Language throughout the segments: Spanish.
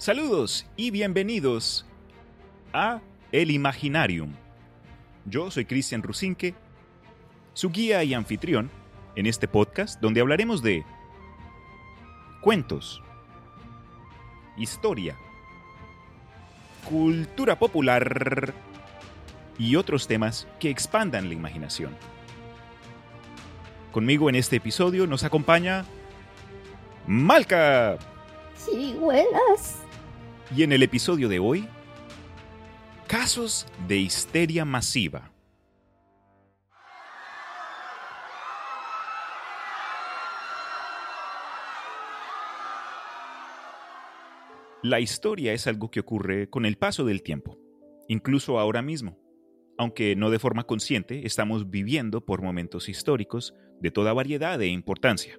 Saludos y bienvenidos a El Imaginarium. Yo soy Cristian Rusinque, su guía y anfitrión en este podcast donde hablaremos de cuentos, historia, cultura popular y otros temas que expandan la imaginación. Conmigo en este episodio nos acompaña Malca. Sí, buenas. Y en el episodio de hoy, casos de histeria masiva. La historia es algo que ocurre con el paso del tiempo, incluso ahora mismo. Aunque no de forma consciente, estamos viviendo por momentos históricos de toda variedad e importancia.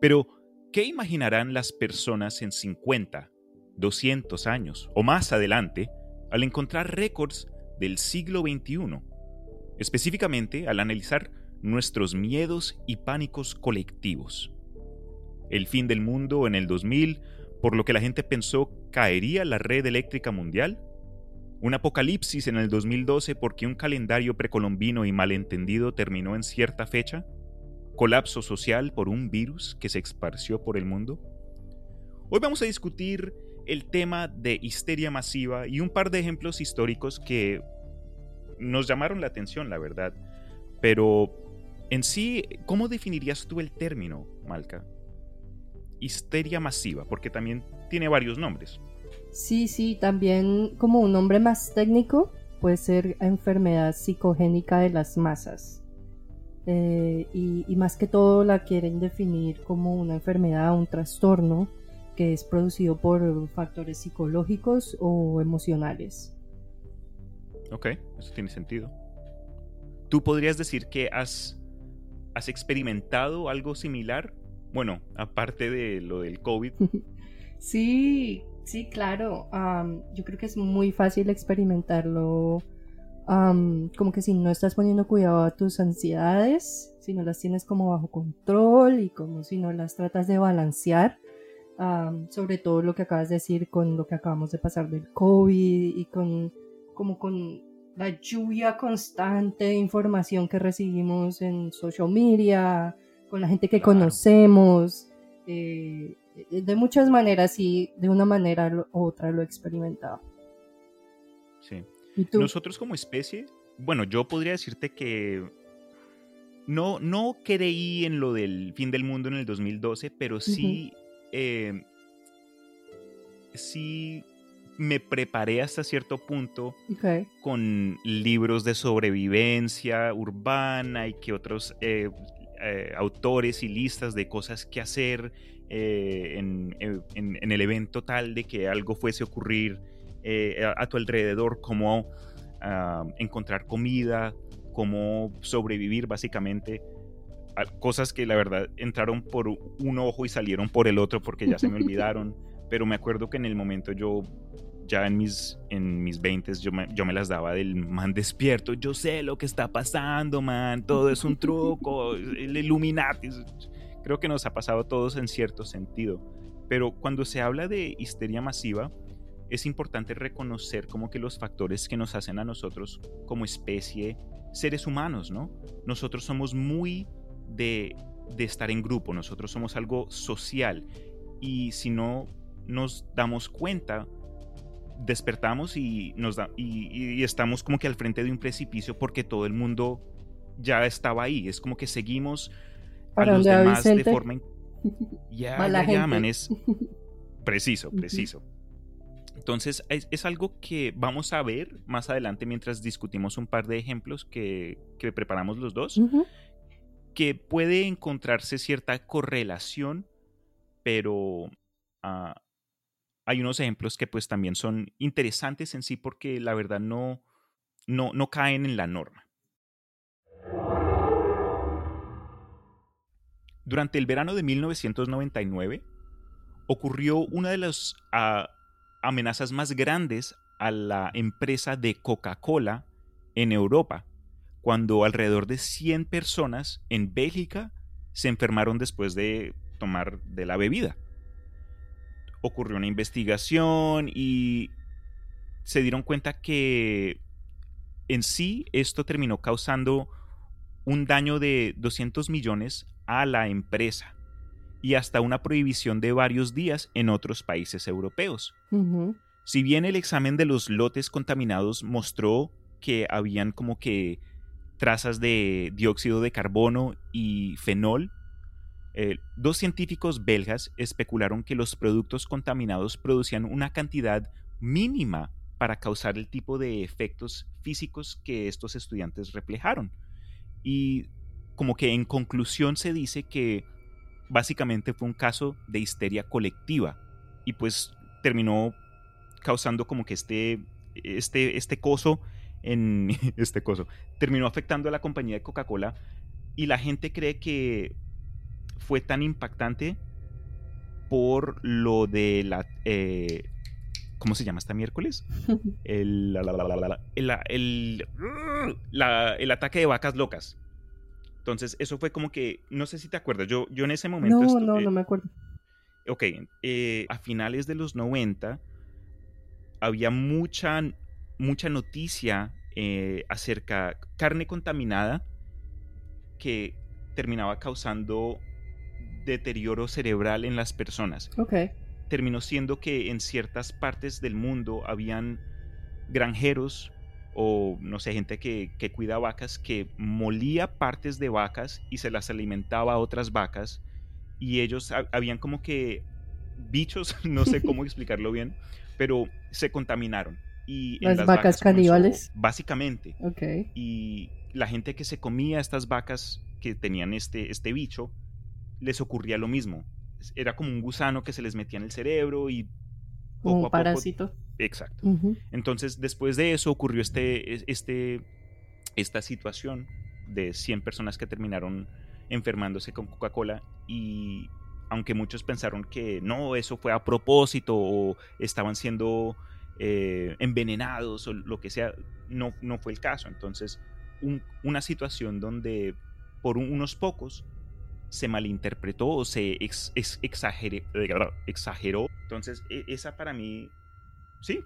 Pero, ¿qué imaginarán las personas en 50, 200 años o más adelante al encontrar récords del siglo XXI? Específicamente al analizar nuestros miedos y pánicos colectivos. El fin del mundo en el 2000 por lo que la gente pensó caería la red eléctrica mundial? ¿Un apocalipsis en el 2012 porque un calendario precolombino y malentendido terminó en cierta fecha? ¿Colapso social por un virus que se esparció por el mundo? Hoy vamos a discutir el tema de histeria masiva y un par de ejemplos históricos que nos llamaron la atención, la verdad. Pero en sí, ¿cómo definirías tú el término, Malca? histeria masiva, porque también tiene varios nombres. Sí, sí, también como un nombre más técnico puede ser enfermedad psicogénica de las masas. Eh, y, más que todo la quieren definir como una enfermedad, un trastorno que es producido por factores psicológicos o emocionales. Ok, eso tiene sentido. ¿Tú podrías decir que has, has experimentado algo similar bueno, aparte de lo del COVID. Sí, sí, claro. yo creo que es muy fácil experimentarlo. como que si no estás poniendo cuidado a tus ansiedades, si no las tienes como bajo control y como si no las tratas de balancear, sobre todo lo que acabas de decir con lo que acabamos de pasar del COVID y con como con la lluvia constante de información que recibimos en social media, con la gente que conocemos. Eh, de muchas maneras y de una manera u otra lo he experimentado. Sí. Nosotros como especie, bueno, yo podría decirte que no, no creí en lo del fin del mundo en el 2012, pero sí, eh, sí me preparé hasta cierto punto con libros de sobrevivencia urbana y que otros eh, eh, autores y listas de cosas que hacer eh, en, el evento tal de que algo fuese a ocurrir a, tu alrededor, cómo ah, encontrar comida, cómo sobrevivir básicamente. Cosas que la verdad entraron por un ojo y salieron por el otro porque ya se me olvidaron. Pero me acuerdo que en el momento yo ya en mis, en mis 20 yo me, yo me las daba del man despierto. Yo sé lo que está pasando, man. Todo es un truco. El Illuminati. Creo que nos ha pasado a todos en cierto sentido. Pero cuando se habla de histeria masiva, es importante reconocer como que los factores que nos hacen a nosotros como especie, seres humanos, ¿no? Nosotros somos muy de, de estar en grupo, nosotros somos algo social. Y si no nos damos cuenta, despertamos y, nos da, y, estamos como que al frente de un precipicio porque todo el mundo ya estaba ahí. Es como que seguimos a los demás de forma... Ya, ya llaman, es preciso, preciso. Entonces es, algo que vamos a ver más adelante mientras discutimos un par de ejemplos que, que preparamos los dos, que puede encontrarse cierta correlación, pero uh, hay unos ejemplos que pues también son interesantes en sí porque la verdad no, no, no caen en la norma. Durante el verano de 1999 ocurrió una de las ah, amenazas más grandes a la empresa de Coca-Cola en Europa, cuando alrededor de 100 personas en Bélgica se enfermaron después de tomar de la bebida ocurrió una investigación y se dieron cuenta que en sí esto terminó causando un daño de 200 millones a la empresa y hasta una prohibición de varios días en otros países europeos. Si bien el examen de los lotes contaminados mostró que habían como que trazas de dióxido de carbono y fenol, eh, dos científicos belgas especularon que los productos contaminados producían una cantidad mínima para causar el tipo de efectos físicos que estos estudiantes reflejaron. Y como que en conclusión se dice que básicamente fue un caso de histeria colectiva y pues terminó causando como que este, este, este coso en este coso terminó afectando a la compañía de Coca-Cola y la gente cree que fue tan impactante por lo de la eh, ¿cómo se llama esta miércoles? El, el, el, ataque de vacas locas. Entonces, eso fue como que, no sé si te acuerdas, yo, yo en ese momento... No, no, no me acuerdo. Ok, eh, a finales de los 90 había mucha, mucha noticia eh, acerca carne contaminada que terminaba causando deterioro cerebral en las personas. Terminó siendo que en ciertas partes del mundo habían granjeros o no sé, gente que, cuida vacas, que molía partes de vacas y se las alimentaba a otras vacas y ellos habían como que bichos, no sé cómo explicarlo bien, pero se contaminaron. Y las, vacas, caníbales. básicamente. Okay. Y la gente que se comía estas vacas que tenían este, este bicho, les ocurría lo mismo. Era como un gusano que se les metía en el cerebro y un parásito. exacto. Entonces, después de eso ocurrió este, este, esta situación de 100 personas que terminaron enfermándose con Coca-Cola y aunque muchos pensaron que no, eso fue a propósito o estaban siendo eh, envenenados o lo que sea, no, no fue el caso. Entonces, una situación donde por unos pocos se malinterpretó o se ex, exageró. Entonces, e, esa para mí, sí,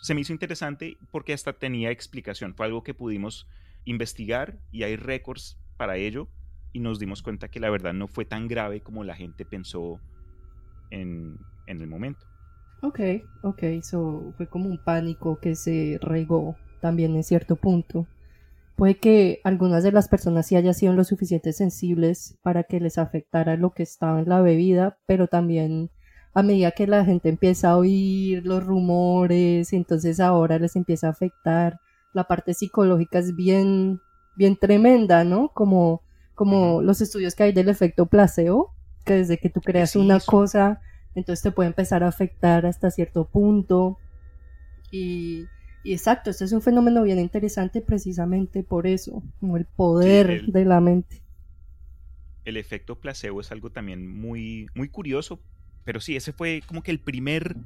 se me hizo interesante porque hasta tenía explicación. Fue algo que pudimos investigar y hay récords para ello y nos dimos cuenta que la verdad no fue tan grave como la gente pensó en, en el momento. Ok, ok, eso fue como un pánico que se regó también en cierto punto. Puede que algunas de las personas sí hayan sido lo suficiente sensibles para que les afectara lo que estaba en la bebida, pero también a medida que la gente empieza a oír los rumores, entonces ahora les empieza a afectar. La parte psicológica es bien, bien tremenda, ¿no? Como, como los estudios que hay del efecto placebo, que desde que tú creas una cosa, entonces te puede empezar a afectar hasta cierto punto. Y, y exacto, este es un fenómeno bien interesante precisamente por eso, como el poder de la mente. El efecto placebo es algo también muy, muy curioso, pero sí, ese fue como que el primer,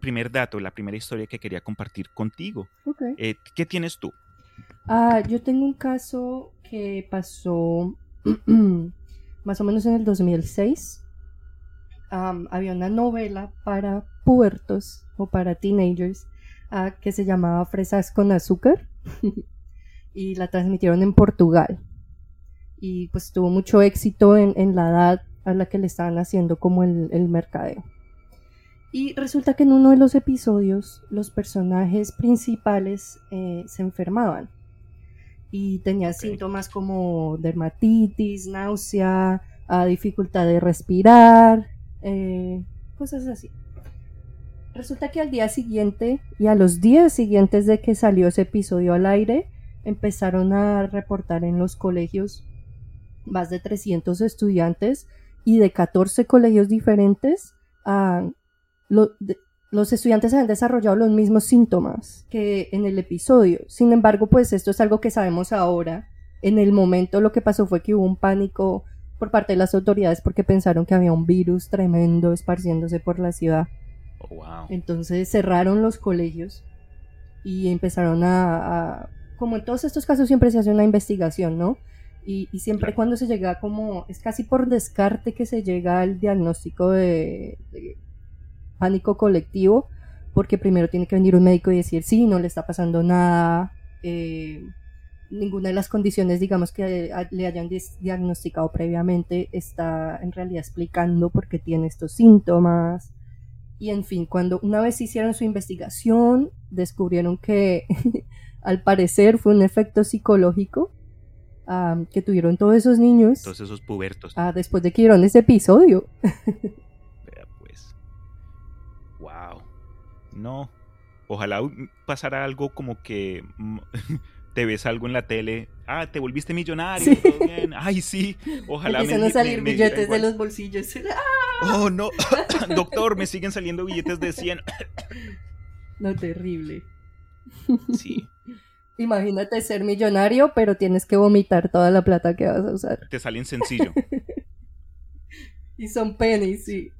primer dato, la primera historia que quería compartir contigo. Eh, ¿Qué tienes tú? Ah, yo tengo un caso que pasó más o menos en el 2006. Había una novela para puertos o para teenagers que se llamaba Fresas con Azúcar y la transmitieron en Portugal. Y pues tuvo mucho éxito en, la edad a la que le estaban haciendo como el, mercadeo. Y resulta que en uno de los episodios los personajes principales eh, se enfermaban y tenían síntomas como dermatitis, náusea, ah, dificultad de respirar, eh, cosas así. Resulta que al día siguiente y a los días siguientes de que salió ese episodio al aire, empezaron a reportar en los colegios más de 300 estudiantes y de 14 colegios diferentes los estudiantes han desarrollado los mismos síntomas que en el episodio. Sin embargo, pues esto es algo que sabemos ahora. En el momento lo que pasó fue que hubo un pánico por parte de las autoridades porque pensaron que había un virus tremendo esparciéndose por la ciudad. Oh, Entonces cerraron los colegios y empezaron a, como en todos estos casos siempre se hace una investigación, ¿no? Y, siempre cuando se llega como, es casi por descarte que se llega al diagnóstico de, pánico colectivo, porque primero tiene que venir un médico y decir, sí, no le está pasando nada, eh, ninguna de las condiciones, digamos, que le hayan diagnosticado previamente está en realidad explicando por qué tiene estos síntomas. Y en fin, cuando una vez hicieron su investigación, descubrieron que al parecer fue un efecto psicológico que tuvieron todos esos niños. Todos esos pubertos. Ah, después de que vieron ese episodio. Vea pues. Wow. No. Ojalá pasara algo como que te ves algo en la tele, ah, te volviste millonario, todo bien, ay, sí, ojalá Empiezan a salir billetes de los bolsillos. Oh, no, doctor, me siguen saliendo billetes de 100. No, terrible. Sí. Imagínate ser millonario, pero tienes que vomitar toda la plata que vas a usar. Te salen sencillo. y son pennies, sí.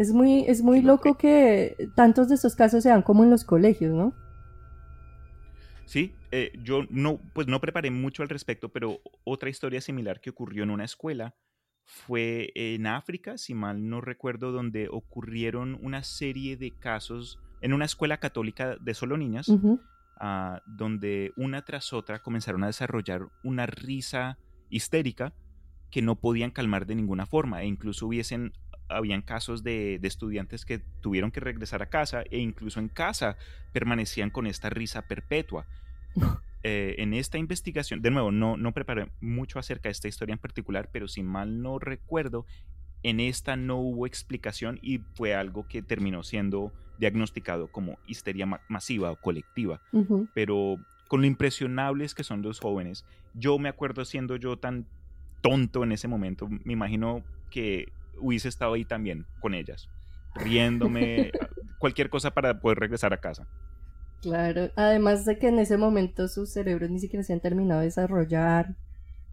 Es muy, es muy loco que tantos de estos casos sean como en los colegios, ¿no? Sí, eh, yo no, pues no preparé mucho al respecto, pero otra historia similar que ocurrió en una escuela fue en África, si mal no recuerdo, donde ocurrieron una serie de casos en una escuela católica de solo niñas, ah, donde una tras otra comenzaron a desarrollar una risa histérica que no podían calmar de ninguna forma e incluso hubiesen habían casos de, estudiantes que tuvieron que regresar a casa e incluso en casa permanecían con esta risa perpetua. Eh, en esta investigación, de nuevo, no, no preparé mucho acerca de esta historia en particular, pero si mal no recuerdo, en esta no hubo explicación y fue algo que terminó siendo diagnosticado como histeria masiva o colectiva. Pero con lo impresionables que son los jóvenes, yo me acuerdo siendo yo tan tonto en ese momento, me imagino que hubiese estado ahí también con ellas, riéndome, cualquier cosa para poder regresar a casa. Claro, además de que en ese momento sus cerebros ni siquiera se han terminado de desarrollar,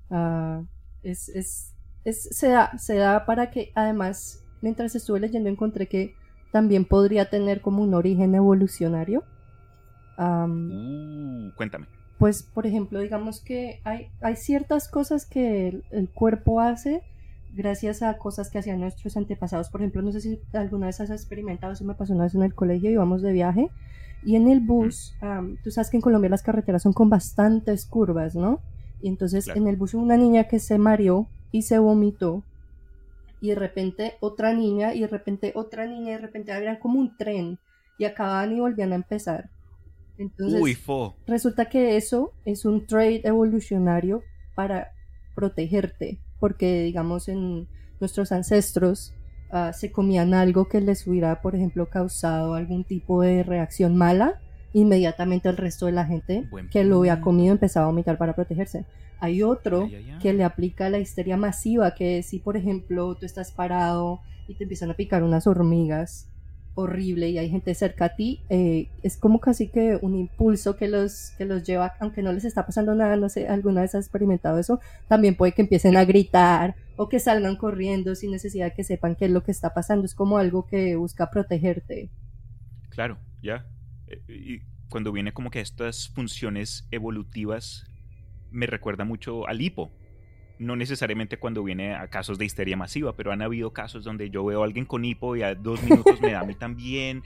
ah, es, es, es, se, da, se da para que además, mientras estuve leyendo encontré que también podría tener como un origen evolucionario. Uh, cuéntame. Pues, por ejemplo, digamos que hay, hay ciertas cosas que el, cuerpo hace gracias a cosas que hacían nuestros antepasados. Por ejemplo, no sé si alguna vez has experimentado, eso me pasó una vez en el colegio, íbamos de viaje y en el bus, tú sabes que en Colombia las carreteras son con bastantes curvas, ¿no? Y entonces en el bus una niña que se mareó y se vomitó y de repente otra niña y de repente otra niña y de repente había como un tren y acababan y volvían a empezar. Entonces, resulta que eso es un trade evolucionario para protegerte, porque digamos en nuestros ancestros ah, se comían algo que les hubiera, por ejemplo, causado algún tipo de reacción mala, inmediatamente el resto de la gente que lo había comido empezaba a vomitar para protegerse. Hay otro que le aplica la histeria masiva, que si por ejemplo tú estás parado y te empiezan a picar unas hormigas, horrible, y hay gente cerca a ti, eh, es como casi que un impulso que los, que los lleva, aunque no les está pasando nada, no sé, alguna vez has experimentado eso, también puede que empiecen a gritar o que salgan corriendo sin necesidad de que sepan qué es lo que está pasando, es como algo que busca protegerte. Claro, ya. Eh, y cuando viene como que estas funciones evolutivas me recuerda mucho al hipo. No necesariamente cuando viene a casos de histeria masiva, pero han habido casos donde yo veo a alguien con hipo y a dos minutos me da a mí también.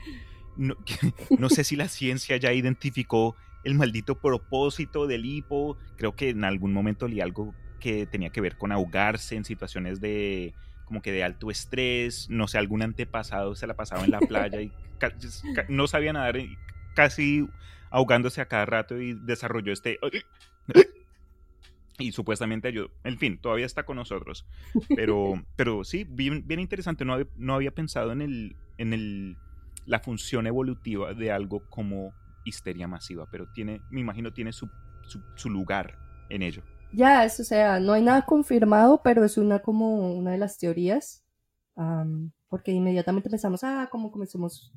No, no sé si la ciencia ya identificó el maldito propósito del hipo. Creo que en algún momento leí algo que tenía que ver con ahogarse en situaciones de como que de alto estrés, no sé, algún antepasado se la pasaba en la playa y no sabía nadar, casi ahogándose a cada rato y desarrolló este y supuestamente ayudó. En fin, todavía está con nosotros. Pero, pero sí, bien, bien interesante. No, no había pensado en, el, en el, la función evolutiva de algo como histeria masiva, pero tiene, me imagino, tiene su, su, lugar en ello. Ya, eso, o sea, no hay nada confirmado, pero es una como una de las teorías. porque inmediatamente pensamos, ah, como, somos,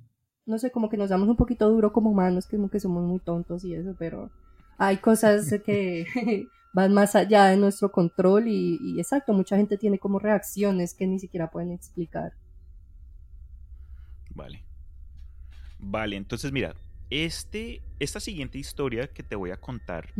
no sé, como que nos damos un poquito duro como humanos, como que somos muy tontos y eso, pero hay cosas que van más allá de nuestro control y, exacto, mucha gente tiene como reacciones que ni siquiera pueden explicar. Vale. Vale, entonces mira, este, esta siguiente historia que te voy a contar,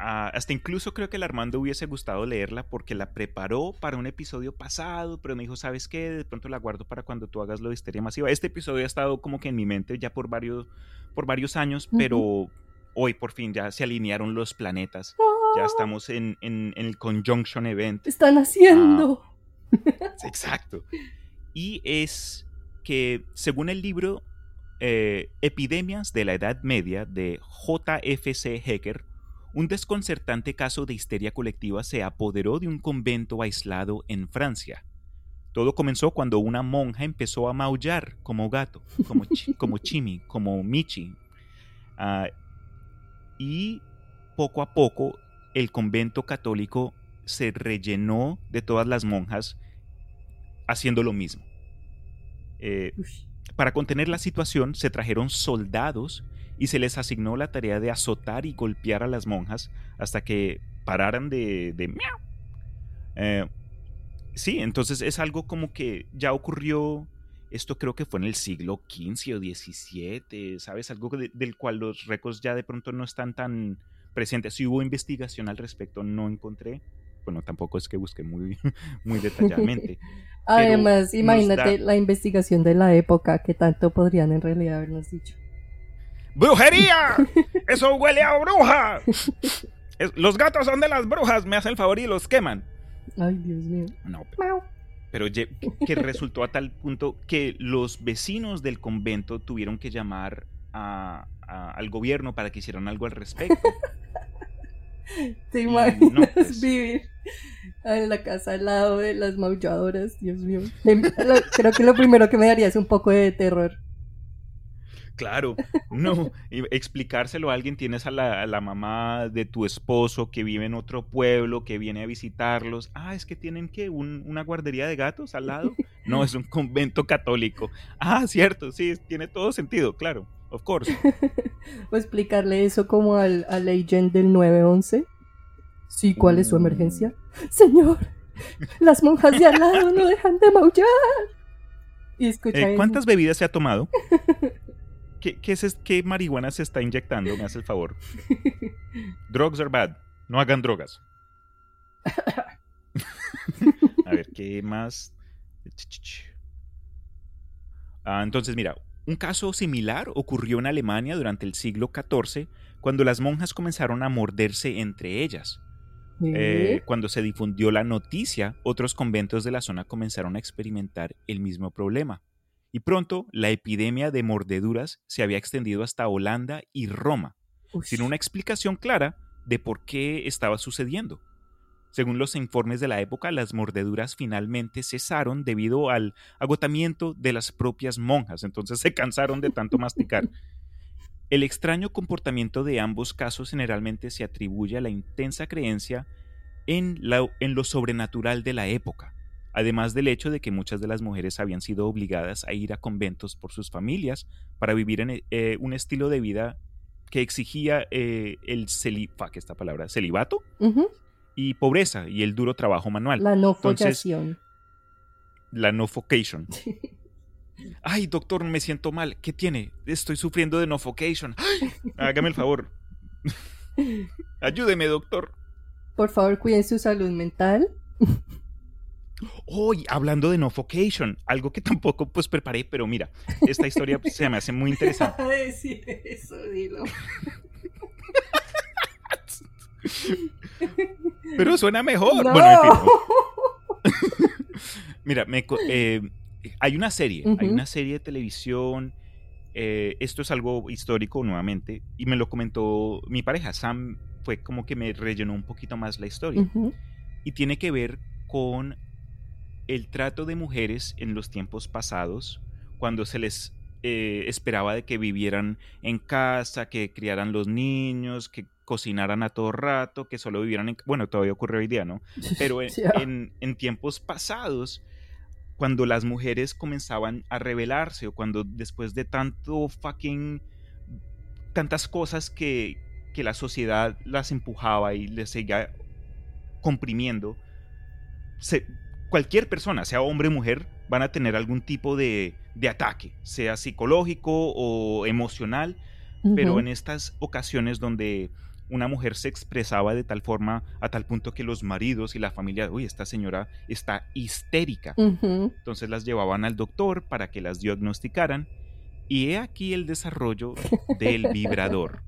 Ah, hasta incluso creo que el Armando hubiese gustado leerla porque la preparó para un episodio pasado, pero me dijo, ¿sabes qué? De pronto la guardo para cuando tú hagas lo de histeria masiva. Este episodio ha estado como que en mi mente ya por varios, por varios años, pero hoy por fin ya se alinearon los planetas. Ya estamos en, el Conjunction Event. Están haciendo. Ah, exacto. Y es que, según el libro eh, Epidemias de la Edad Media de JFC Hecker, un desconcertante caso de histeria colectiva se apoderó de un convento aislado en Francia. Todo comenzó cuando una monja empezó a maullar como gato, como, como Chimi, como Michi. Ah, y poco a poco el convento católico se rellenó de todas las monjas haciendo lo mismo. Eh, para contener la situación se trajeron soldados y se les asignó la tarea de azotar y golpear a las monjas hasta que pararan de... de eh, sí, entonces es algo como que ya ocurrió, esto creo que fue en el siglo XV o XVII, ¿sabes? Algo del cual los récords ya de pronto no están tan presentes. Si hubo investigación al respecto, no encontré. Bueno, tampoco es que busqué muy, muy detalladamente. Además, imagínate la investigación de la época, que tanto podrían en realidad habernos dicho. ¡Brujería! ¡Eso huele a bruja! los gatos son de las brujas, me hacen el favor y los queman. Ay, Dios mío. No, pero, que resultó a tal punto que los vecinos del convento tuvieron que llamar al gobierno para que hicieran algo al respecto. ¿Te imaginas pues. vivir en la casa al lado de las maulladoras? Dios mío. Creo que lo primero que me daría es un poco de terror. Claro, no, explicárselo a alguien, tienes a la, mamá de tu esposo que vive en otro pueblo, que viene a visitarlos. Ah, es que tienen que una guardería de gatos al lado. No, es un convento católico. Ah, cierto, sí, tiene todo sentido, claro, of course. o explicarle eso como al, al agent del 911. Sí, ¿cuál es su emergencia? Mm. Señor, las monjas de al lado no dejan de maullar. Y escucha eh, ¿Cuántas bebidas se ha tomado? ¿Qué, es, ¿Qué marihuana se está inyectando? Me hace el favor. Drugs are bad. No hagan drogas. A ver, ¿qué más? Ah, entonces, mira, un caso similar ocurrió en Alemania durante el siglo XIV, cuando las monjas comenzaron a morderse entre ellas. Eh, cuando se difundió la noticia, otros conventos de la zona comenzaron a experimentar el mismo problema y pronto la epidemia de mordeduras se había extendido hasta Holanda y Roma, sin una explicación clara de por qué estaba sucediendo. Según los informes de la época, las mordeduras finalmente cesaron debido al agotamiento de las propias monjas, entonces se cansaron de tanto masticar. El extraño comportamiento de ambos casos generalmente se atribuye a la intensa creencia en, en lo sobrenatural de la época, además del hecho de que muchas de las mujeres habían sido obligadas a ir a conventos por sus familias para vivir en eh, un estilo de vida que exigía eh, el esta palabra, celibato y pobreza y el duro trabajo manual. La no focación. La no focation. Ay, doctor, me siento mal. ¿Qué tiene? Estoy sufriendo de no focation. Hágame el favor. Ayúdeme, doctor. Por favor, cuiden su salud mental. Hoy, hablando de No Focation, algo que tampoco pues preparé, pero mira, esta historia pues, se me hace muy interesante. decir eso, dilo. Pero suena mejor. Bueno, mira, eh, hay una serie, hay una serie de televisión. Eh, esto es algo histórico nuevamente y me lo comentó mi pareja Sam fue como que me rellenó un poquito más la historia y tiene que ver con el trato de mujeres en los tiempos pasados, cuando se les eh, esperaba de que vivieran en casa, que criaran los niños, que cocinaran a todo rato, que solo vivieran en... Bueno, todavía ocurre hoy día, ¿no? Pero en, en, tiempos pasados, cuando las mujeres comenzaban a rebelarse o cuando después de tanto fucking... tantas cosas que, que la sociedad las empujaba y les seguía comprimiendo, se, cualquier persona, sea hombre o mujer, van a tener algún tipo de, ataque, sea psicológico o emocional, pero en estas ocasiones donde una mujer se expresaba de tal forma, a tal punto que los maridos y la familia, uy, esta señora está histérica. Entonces las llevaban al doctor para que las diagnosticaran. Y he aquí el desarrollo del vibrador.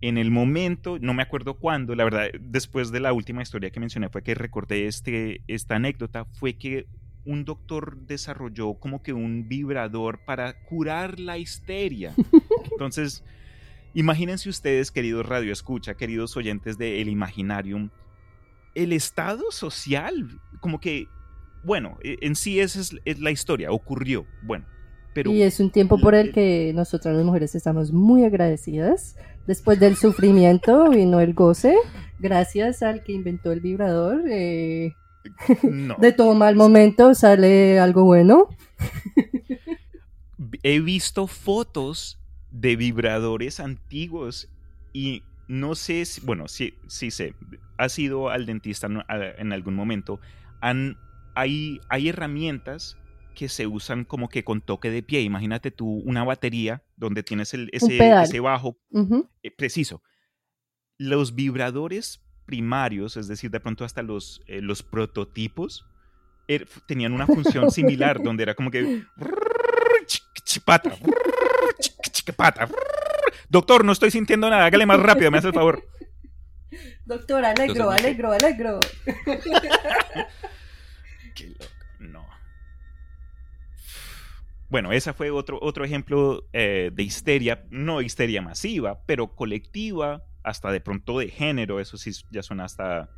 En el momento, no me acuerdo cuándo, la verdad, después de la última historia que mencioné fue que recordé este, esta anécdota, fue que un doctor desarrolló como que un vibrador para curar la histeria. Entonces, imagínense ustedes, queridos Radio Escucha, queridos oyentes de El Imaginarium, el estado social, como que, bueno, e, en sí esa es, la historia, ocurrió, bueno. Pero, y es un tiempo por el que nosotras las mujeres estamos muy agradecidas. Después del sufrimiento vino el goce, gracias al que inventó el vibrador. Eh, de todo mal momento sale algo bueno. He visto fotos de vibradores antiguos y no sé si, bueno, sí, sí sé, has ido al dentista en algún momento. Han, hay, hay herramientas que se usan como que con toque de pie. Imagínate tú una batería donde tienes el, ese, bajo eh, preciso. Los vibradores primarios, es decir, de pronto hasta los, eh, los prototipos, er, tenían una función similar, donde era como que... Pata, pata. Doctor, no estoy sintiendo nada, hágale más rápido, me hace el favor. Doctor, alegro, alegro, alegro. Qué loco, no. Bueno, ese fue otro, otro ejemplo eh, de histeria, no histeria masiva, pero colectiva, hasta de pronto de género, eso sí ya suena hasta,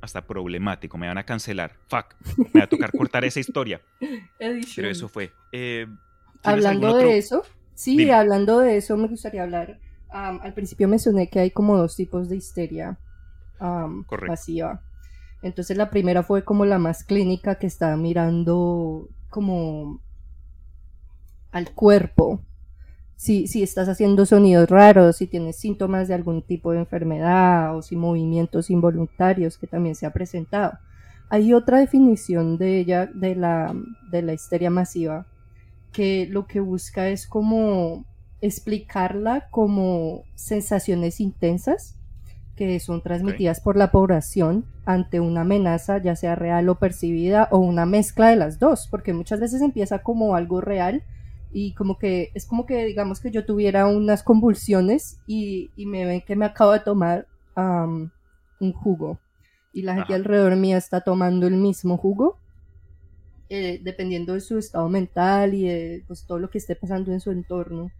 hasta problemático, me van a cancelar, fuck, me va a tocar cortar esa historia. Pero eso fue. Eh, hablando de eso, sí, hablando de eso me gustaría hablar, al principio mencioné que hay como dos tipos de histeria um, masiva. Entonces la primera fue como la más clínica que estaba mirando como al cuerpo, si, si estás haciendo sonidos raros, si tienes síntomas de algún tipo de enfermedad o si movimientos involuntarios que también se ha presentado. Hay otra definición de ella, de la, de la histeria masiva, que lo que busca es como explicarla como sensaciones intensas que son transmitidas por la población ante una amenaza, ya sea real o percibida, o una mezcla de las dos, porque muchas veces empieza como algo real y como que es como que digamos que yo tuviera unas convulsiones y, me ven que me acabo de tomar un jugo. Y la gente alrededor mía está tomando el mismo jugo eh, dependiendo de su estado mental y de pues, todo lo que esté pasando en su entorno.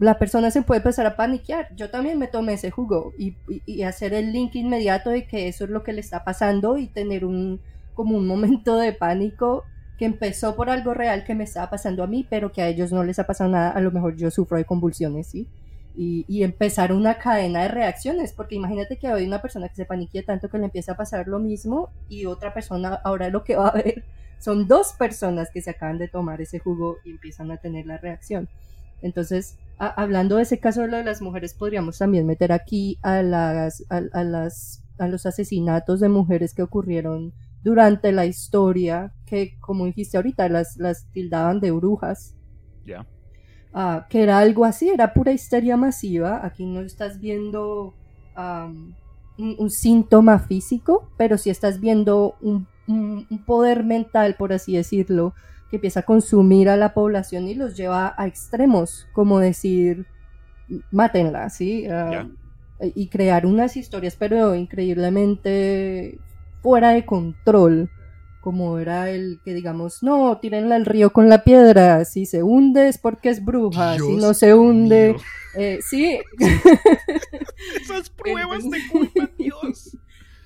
La persona se puede empezar a paniquear. Yo también me tomé ese jugo y, y, hacer el link inmediato de que eso es lo que le está pasando y tener un como un momento de pánico que empezó por algo real que me estaba pasando a mí, pero que a ellos no les ha pasado nada, a lo mejor yo sufro de convulsiones, ¿sí? Y, y empezar una cadena de reacciones, porque imagínate que hay una persona que se paniquea tanto que le empieza a pasar lo mismo y otra persona, ahora lo que va a ver son dos personas que se acaban de tomar ese jugo y empiezan a tener la reacción. Entonces, hablando de ese caso de lo de las mujeres, podríamos también meter aquí a las, a las, a los asesinatos de mujeres que ocurrieron durante la historia que, como dijiste ahorita, las, las tildaban de brujas. Ya. Ah, que era algo así, era pura histeria masiva. Aquí no estás viendo un, síntoma físico, pero sí estás viendo un, poder mental, por así decirlo, que empieza a consumir a la población y los lleva a extremos, como decir, mátenla, ¿sí? Ah, y crear unas historias, pero increíblemente fuera de control, como era el que digamos, no, tírenla al río con la piedra, si se hunde es porque es bruja, si no se hunde, eh, sí. Esas pruebas de culpa, Dios.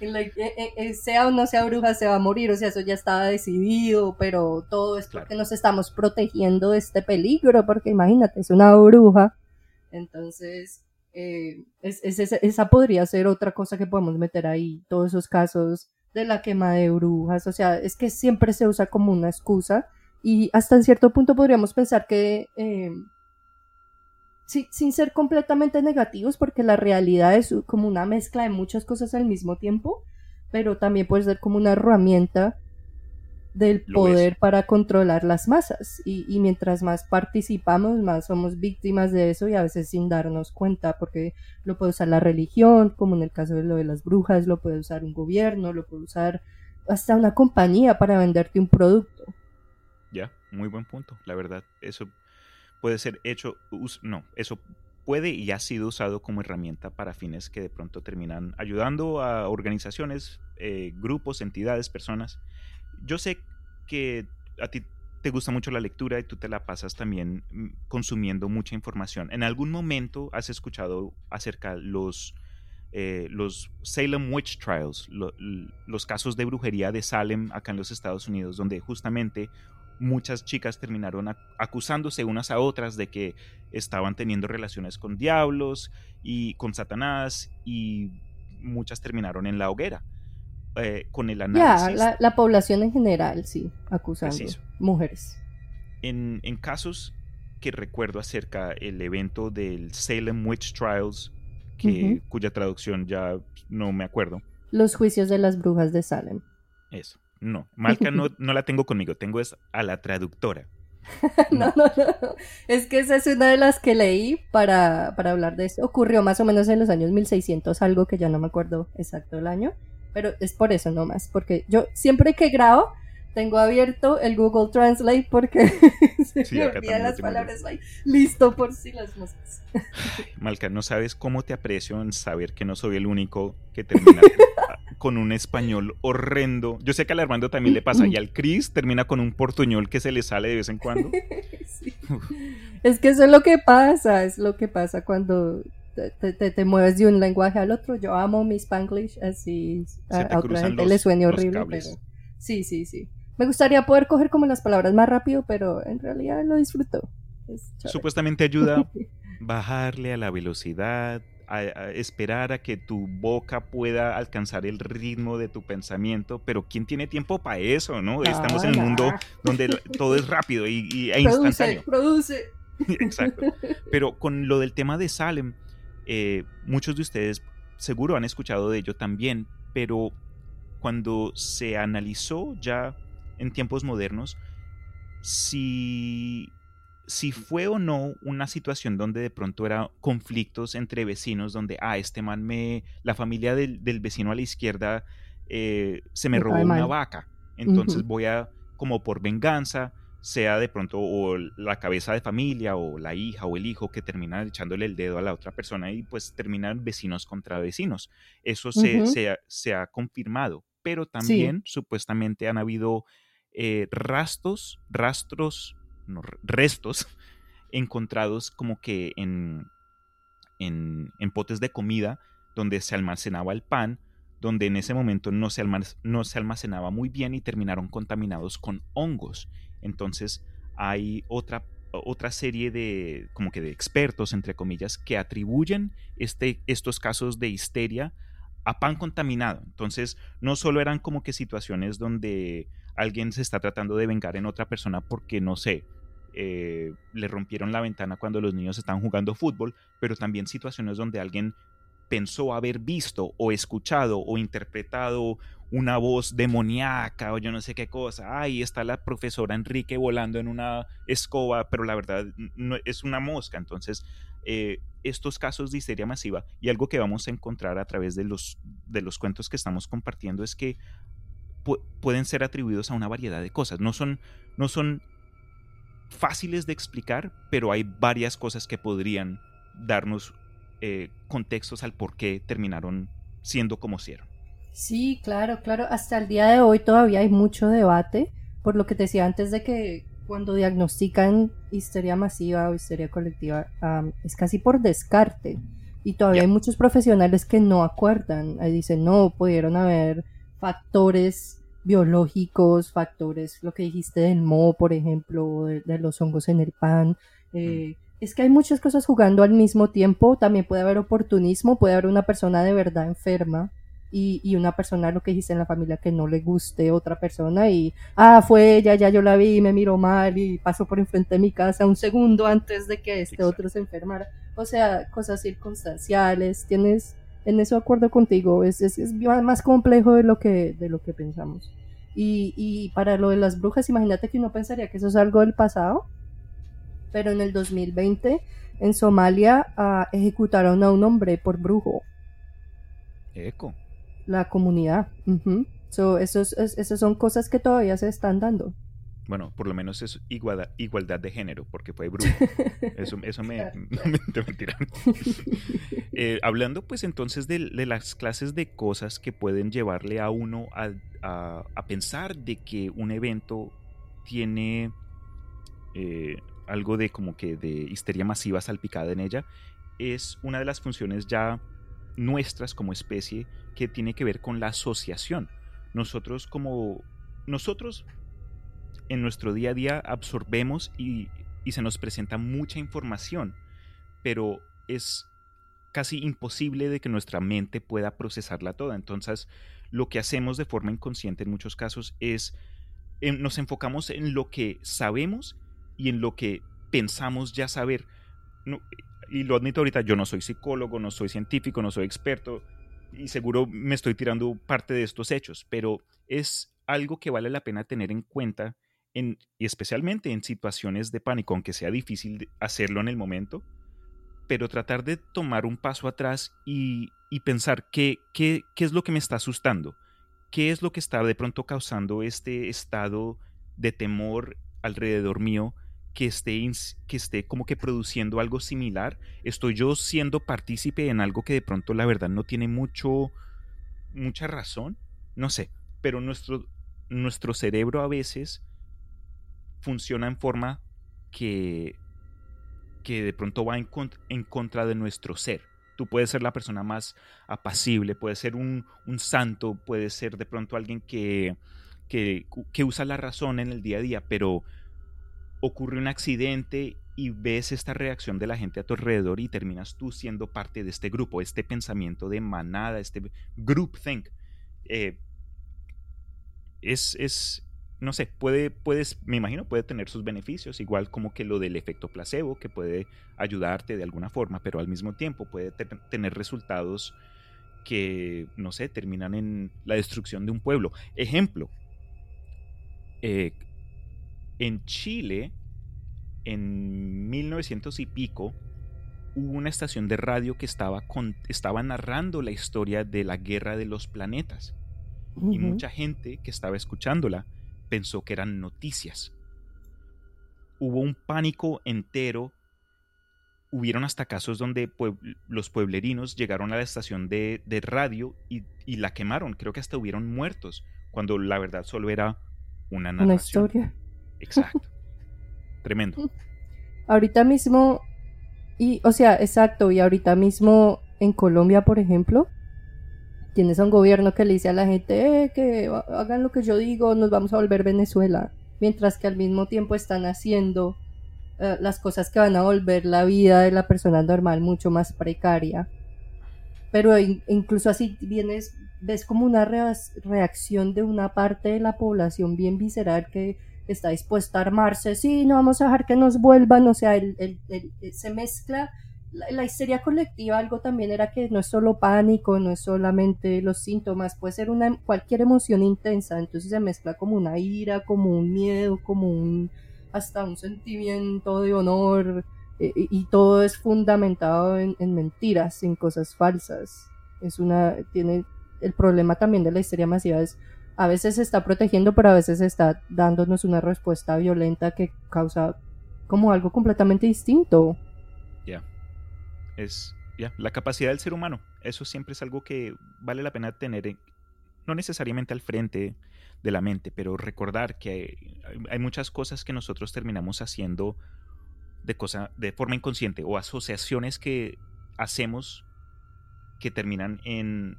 Eh, eh, sea o no sea bruja, se va a morir, o sea, eso ya estaba decidido, pero todo es porque nos estamos protegiendo de este peligro, porque imagínate, es una bruja, entonces, esa podría ser otra cosa que podemos meter ahí, todos esos casos de la quema de brujas, o sea, es que siempre se usa como una excusa y hasta en cierto punto podríamos pensar que, eh, sin ser completamente negativos, porque la realidad es como una mezcla de muchas cosas al mismo tiempo, pero también puede ser como una herramienta del poder para controlar las masas. Y, mientras más participamos, más somos víctimas de eso y a veces sin darnos cuenta, porque lo puede usar la religión, como en el caso de lo de las brujas, lo puede usar un gobierno, lo puede usar hasta una compañía para venderte un producto. Ya, muy buen punto, la verdad. Eso puede ser hecho, no, eso puede y ha sido usado como herramienta para fines que de pronto terminan ayudando a organizaciones, eh, grupos, entidades, personas yo sé que a ti te gusta mucho la lectura y tú te la pasas también mm, consumiendo mucha información. ¿En algún momento has escuchado acerca los, eh, los Salem Witch Trials, los casos de brujería de Salem acá en los Estados Unidos, donde justamente muchas chicas terminaron acusándose unas a otras de que estaban teniendo relaciones con diablos y con Satanás y muchas terminaron en la hoguera? Eh, con el análisis. Ya, la, población en general, sí, acusando mujeres. En, casos que recuerdo acerca el evento del Salem Witch Trials, que, cuya traducción ya no me acuerdo. Los juicios de las brujas de Salem. Eso. No, Malca no, no la tengo conmigo, tengo es a la traductora. no, no, no. Es que esa es una de las que leí para, para hablar de esto. Ocurrió más o menos en los años 1600, algo que ya no me acuerdo exacto el año. Pero es por eso nomás, porque yo siempre que grabo tengo abierto el Google Translate porque se me olvidan las palabras ahí. Listo por si las moscas. Malca, no sabes cómo te aprecio en saber que no soy el único que termina con un español horrendo. Yo sé que al Armando también le pasa y al Chris termina con un portuñol que se le sale de vez en cuando. Es que eso es lo que pasa, es lo que pasa cuando te, te, mueves de un lenguaje al otro. Yo amo mi Spanglish, así a, otra gente le suene horrible, pero sí, sí, sí. Me gustaría poder coger como las palabras más rápido, pero en realidad lo disfruto. Supuestamente ayuda a bajarle a la velocidad, a, esperar a que tu boca pueda alcanzar el ritmo de tu pensamiento, pero ¿quién tiene tiempo para eso, no? Estamos en un mundo donde todo es rápido y, y e instantáneo. Produce, produce. Exacto. Pero con lo del tema de Salem, eh, muchos de ustedes seguro han escuchado de ello también, pero cuando se analizó ya en tiempos modernos, si, si fue o no una situación donde de pronto era conflictos entre vecinos, donde, ah, este man me, la familia del, vecino a la izquierda eh, se me, robó una vaca, entonces voy a, como por venganza, sea de pronto o la cabeza de familia o la hija o el hijo que termina echándole el dedo a la otra persona y pues terminan vecinos contra vecinos. Eso se, se, ha confirmado, pero también supuestamente han habido eh, rastros, rastros, no, restos encontrados como que en, en, en, potes de comida donde se almacenaba el pan, donde en ese momento no se, no se almacenaba muy bien y terminaron contaminados con hongos. Entonces hay otra, otra serie de, como que de expertos, entre comillas, que atribuyen este, estos casos de histeria a pan contaminado. Entonces, no solo eran como que situaciones donde alguien se está tratando de vengar en otra persona porque, no sé, eh, le rompieron la ventana cuando los niños están jugando fútbol, pero también situaciones donde alguien pensó haber visto o escuchado o interpretado una voz demoníaca o yo no sé qué cosa. Ahí está la profesora Enrique volando en una escoba, pero la verdad no, es una mosca. Entonces, eh, estos casos de histeria masiva y algo que vamos a encontrar a través de los, de los cuentos que estamos compartiendo es que pueden ser atribuidos a una variedad de cosas. No son, no son fáciles de explicar, pero hay varias cosas que podrían darnos eh, contextos al por qué terminaron siendo como hicieron. Sí, claro, claro. Hasta el día de hoy todavía hay mucho debate, por lo que te decía antes de que cuando diagnostican histeria masiva o histeria colectiva es casi por descarte. Y todavía hay muchos profesionales que no acuerdan. Ahí dicen, no, pudieron haber factores biológicos, factores, lo que dijiste del moho, por ejemplo, de, los hongos en el pan, eh, es que hay muchas cosas jugando al mismo tiempo. También puede haber oportunismo, puede haber una persona de verdad enferma y, y, una persona, lo que dijiste en la familia, que no le guste otra persona y, ah, fue ella, ya yo la vi, me miró mal y pasó por enfrente de mi casa un segundo antes de que este otro se enfermara. O sea, cosas circunstanciales. Tienes en eso acuerdo contigo. Es, es, es más complejo de lo que, de lo que pensamos. Y, y para lo de las brujas, imagínate que uno pensaría que eso es algo del pasado, pero en el 2020 en Somalia uh, ejecutaron a un hombre por brujo. Eco. La comunidad. so, esos, esas son cosas que todavía se están dando. Bueno, por lo menos es igualdad, igualdad de género, porque fue brujo. Eso, eso me, me, mentira. Eh, hablando pues entonces de, las clases de cosas que pueden llevarle a uno a, a, pensar de que un evento tiene eh, algo de como que de histeria masiva salpicada en ella, es una de las funciones ya nuestras como especie que tiene que ver con la asociación. Nosotros como nosotros en nuestro día a día absorbemos y, se nos presenta mucha información, pero es casi imposible de que nuestra mente pueda procesarla toda. Entonces, lo que hacemos de forma inconsciente en muchos casos es nos enfocamos en lo que sabemos y en lo que pensamos ya saber. y lo admito ahorita, yo no soy psicólogo, no soy científico, no soy experto y seguro me estoy tirando parte de estos hechos, pero es algo que vale la pena tener en cuenta en, y especialmente en situaciones de pánico, aunque sea difícil hacerlo en el momento, pero tratar de tomar un paso atrás y, y pensar qué, qué, qué es lo que me está asustando, qué es lo que está de pronto causando este estado de temor alrededor mío que esté, que esté como que produciendo algo similar? ¿Estoy yo siendo partícipe en algo que de pronto la verdad no tiene mucho, mucha razón? No sé, pero nuestro, nuestro cerebro a veces funciona en forma que, que de pronto va en, contra de nuestro ser. Tú puedes ser la persona más apacible, puedes ser un, santo, puedes ser de pronto alguien que, que usa la razón en el día a día, pero ocurre un accidente y ves esta reacción de la gente a tu alrededor y terminas tú siendo parte de este grupo, este pensamiento de manada, este groupthink. Eh, es, es, no sé, puede, puedes, me imagino, puede tener sus beneficios, igual como que lo del efecto placebo, que puede ayudarte de alguna forma, pero al mismo tiempo puede tener resultados que, no sé, terminan en la destrucción de un pueblo. Ejemplo, eh, en Chile, en 1900 y pico, hubo una estación de radio que estaba, estaba narrando la historia de la guerra de los planetas. Y mucha gente que estaba escuchándola pensó que eran noticias. Hubo un pánico entero. Hubieron hasta casos donde los pueblerinos llegaron a la estación de, radio y, la quemaron. Creo que hasta hubieron muertos, cuando la verdad solo era una narración. Una historia. Exacto. Tremendo. Ahorita mismo, y, o sea, exacto, y ahorita mismo en Colombia, por ejemplo, tienes a un gobierno que le dice a la gente eh, que hagan lo que yo digo, nos vamos a volver Venezuela, mientras que al mismo tiempo están haciendo eh, las cosas que van a volver la vida de la persona normal mucho más precaria. Pero incluso así vienes, ves como una reacción de una parte de la población bien visceral que está dispuesta a armarse, sí, no vamos a dejar que nos vuelvan, o sea, el, se mezcla la, histeria colectiva, algo también era que no es solo pánico, no es solamente los síntomas, puede ser una cualquier emoción intensa, entonces se mezcla como una ira, como un miedo, como un hasta un sentimiento de honor, eh, y, todo es fundamentado en, en mentiras, en cosas falsas. Es una, tiene, el problema también de la histeria masiva es a veces está protegiendo, pero a veces está dándonos una respuesta violenta que causa como algo completamente distinto. Ya. Es ya, la capacidad del ser humano. Eso siempre es algo que vale la pena tener, no necesariamente al frente de la mente, pero recordar que hay, muchas cosas que nosotros terminamos haciendo de, cosa, de forma inconsciente o asociaciones que hacemos que terminan en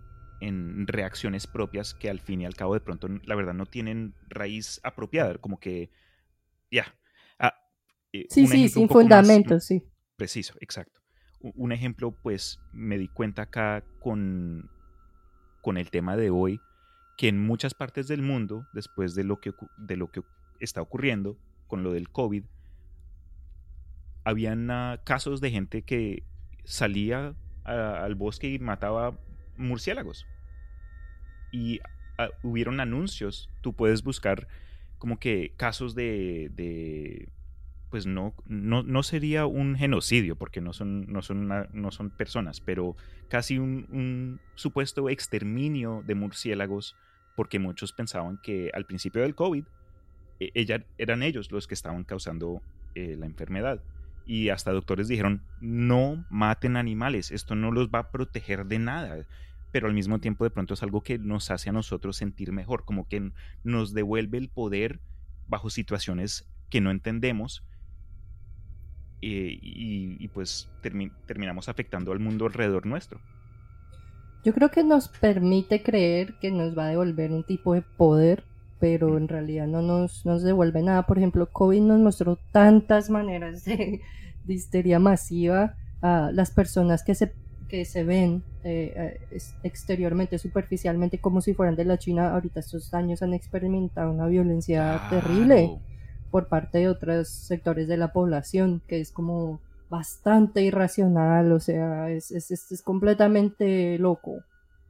en reacciones propias que al fin y al cabo de pronto la verdad no tienen raíz apropiada, como que ya. Ah, eh, sí, sí, sin fundamento, sí. Preciso, exacto. Un ejemplo, pues me di cuenta acá con, con el tema de hoy, que en muchas partes del mundo, después de lo que, de lo que está ocurriendo con lo del COVID, habían ah, casos de gente que salía al bosque y mataba murciélagos. Y ah, hubieron anuncios, tú puedes buscar como que casos de, pues no, no, no, sería un genocidio, porque no son, no son, no son personas, pero casi un, supuesto exterminio de murciélagos, porque muchos pensaban que al principio del COVID e, eran ellos los que estaban causando eh, la enfermedad. Y hasta doctores dijeron, no maten animales, esto no los va a proteger de nada. Pero al mismo tiempo de pronto es algo que nos hace a nosotros sentir mejor, como que nos devuelve el poder bajo situaciones que no entendemos eh, y, pues terminamos afectando al mundo alrededor nuestro. Yo creo que nos permite creer que nos va a devolver un tipo de poder pero en realidad no nos, devuelve nada. Por ejemplo, COVID nos mostró tantas maneras de, histeria masiva a las personas que se, que se ven eh, eh, exteriormente, superficialmente, como si fueran de la China. Ahorita estos años han experimentado una violencia terrible por parte de otros sectores de la población, que es como bastante irracional, o sea, es, es, es completamente loco.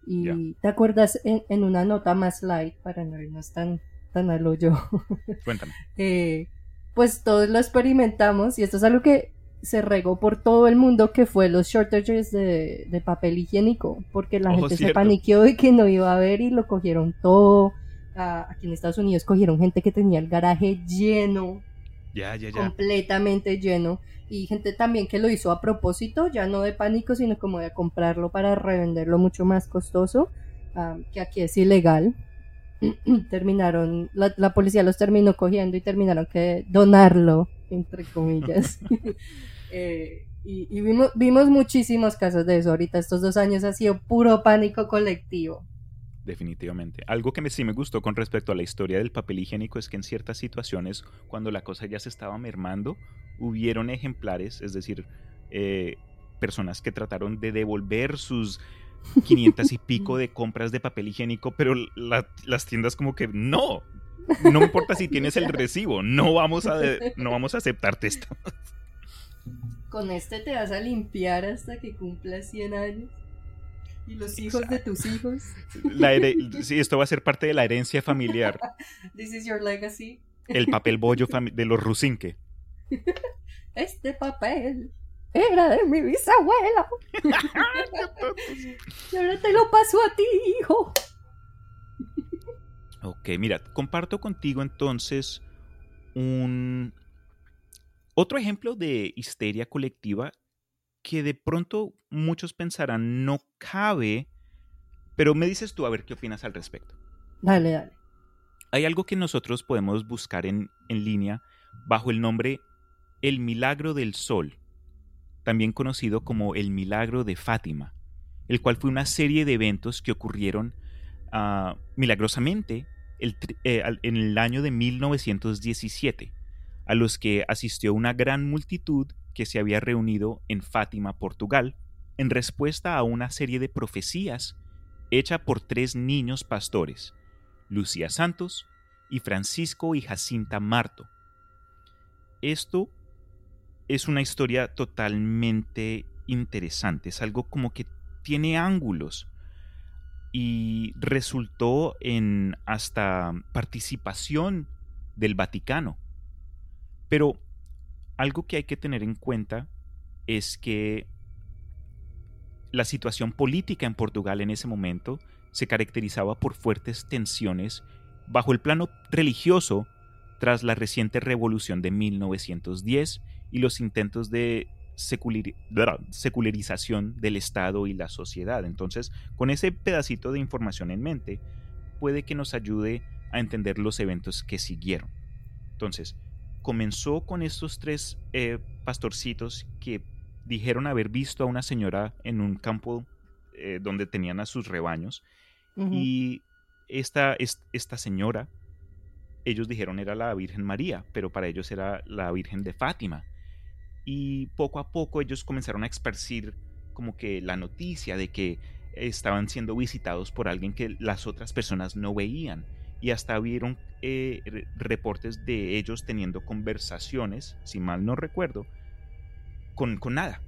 Y te acuerdas en, una nota más light, para no irnos tan, tan al hoyo. Cuéntame. Eh, pues todos lo experimentamos y esto es algo que se regó por todo el mundo que fue los shortages de, papel higiénico, porque la gente se paniqueó de que no iba a haber y lo cogieron todo. aquí en Estados Unidos cogieron gente que tenía el garaje lleno, ya, ya, ya. completamente lleno y gente también que lo hizo a propósito, ya no de pánico, sino como de comprarlo para revenderlo mucho más costoso, que aquí es ilegal. terminaron, la, policía los terminó cogiendo y terminaron que donarlo, entre comillas. Eh, y, vimos, vimos muchísimos casos de eso. Ahorita estos dos años ha sido puro pánico colectivo definitivamente. Algo que me, sí me gustó con respecto a la historia del papel higiénico es que en ciertas situaciones, cuando la cosa ya se estaba mermando, hubieron ejemplares, es decir, eh, personas que trataron de devolver sus 500 y pico de compras de papel higiénico, pero las tiendas como que no, no importa si tienes el recibo, no vamos a, no vamos a aceptarte esto. Con este te vas a limpiar hasta que cumplas 100 años. Y los hijos de tus hijos. sí, esto va a ser parte de la herencia familiar. This is your legacy. El papel bollo de los Rusinque. Este papel era de mi bisabuela. y ahora te lo paso a ti, hijo. Ok, mira, comparto contigo entonces un otro ejemplo de histeria colectiva que de pronto muchos pensarán no cabe, pero me dices tú a ver qué opinas al respecto. Dale, dale. Hay algo que nosotros podemos buscar en, en línea bajo el nombre El Milagro del Sol, también conocido como El Milagro de Fátima, el cual fue una serie de eventos que ocurrieron uh, milagrosamente el, eh, en el año de 1917, a los que asistió una gran multitud que se había reunido en Fátima, Portugal, en respuesta a una serie de profecías hecha por tres niños pastores, Lucía Santos y Francisco y Jacinta Marto. Esto es una historia totalmente interesante, es algo como que tiene ángulos y resultó en hasta participación del Vaticano. Pero algo que hay que tener en cuenta es que la situación política en Portugal en ese momento se caracterizaba por fuertes tensiones bajo el plano religioso tras la reciente revolución de 1910 y los intentos de secularización del Estado y la sociedad. Entonces, con ese pedacito de información en mente, puede que nos ayude a entender los eventos que siguieron. Entonces, comenzó con estos tres eh, pastorcitos que dijeron haber visto a una señora en un campo eh, donde tenían a sus rebaños. Y esta, esta señora, ellos dijeron era la Virgen María, pero para ellos era la Virgen de Fátima. Y poco a poco ellos comenzaron a esparcir como que la noticia de que estaban siendo visitados por alguien que las otras personas no veían y hasta vieron eh, reportes de ellos teniendo conversaciones, si mal no recuerdo, con, con nada.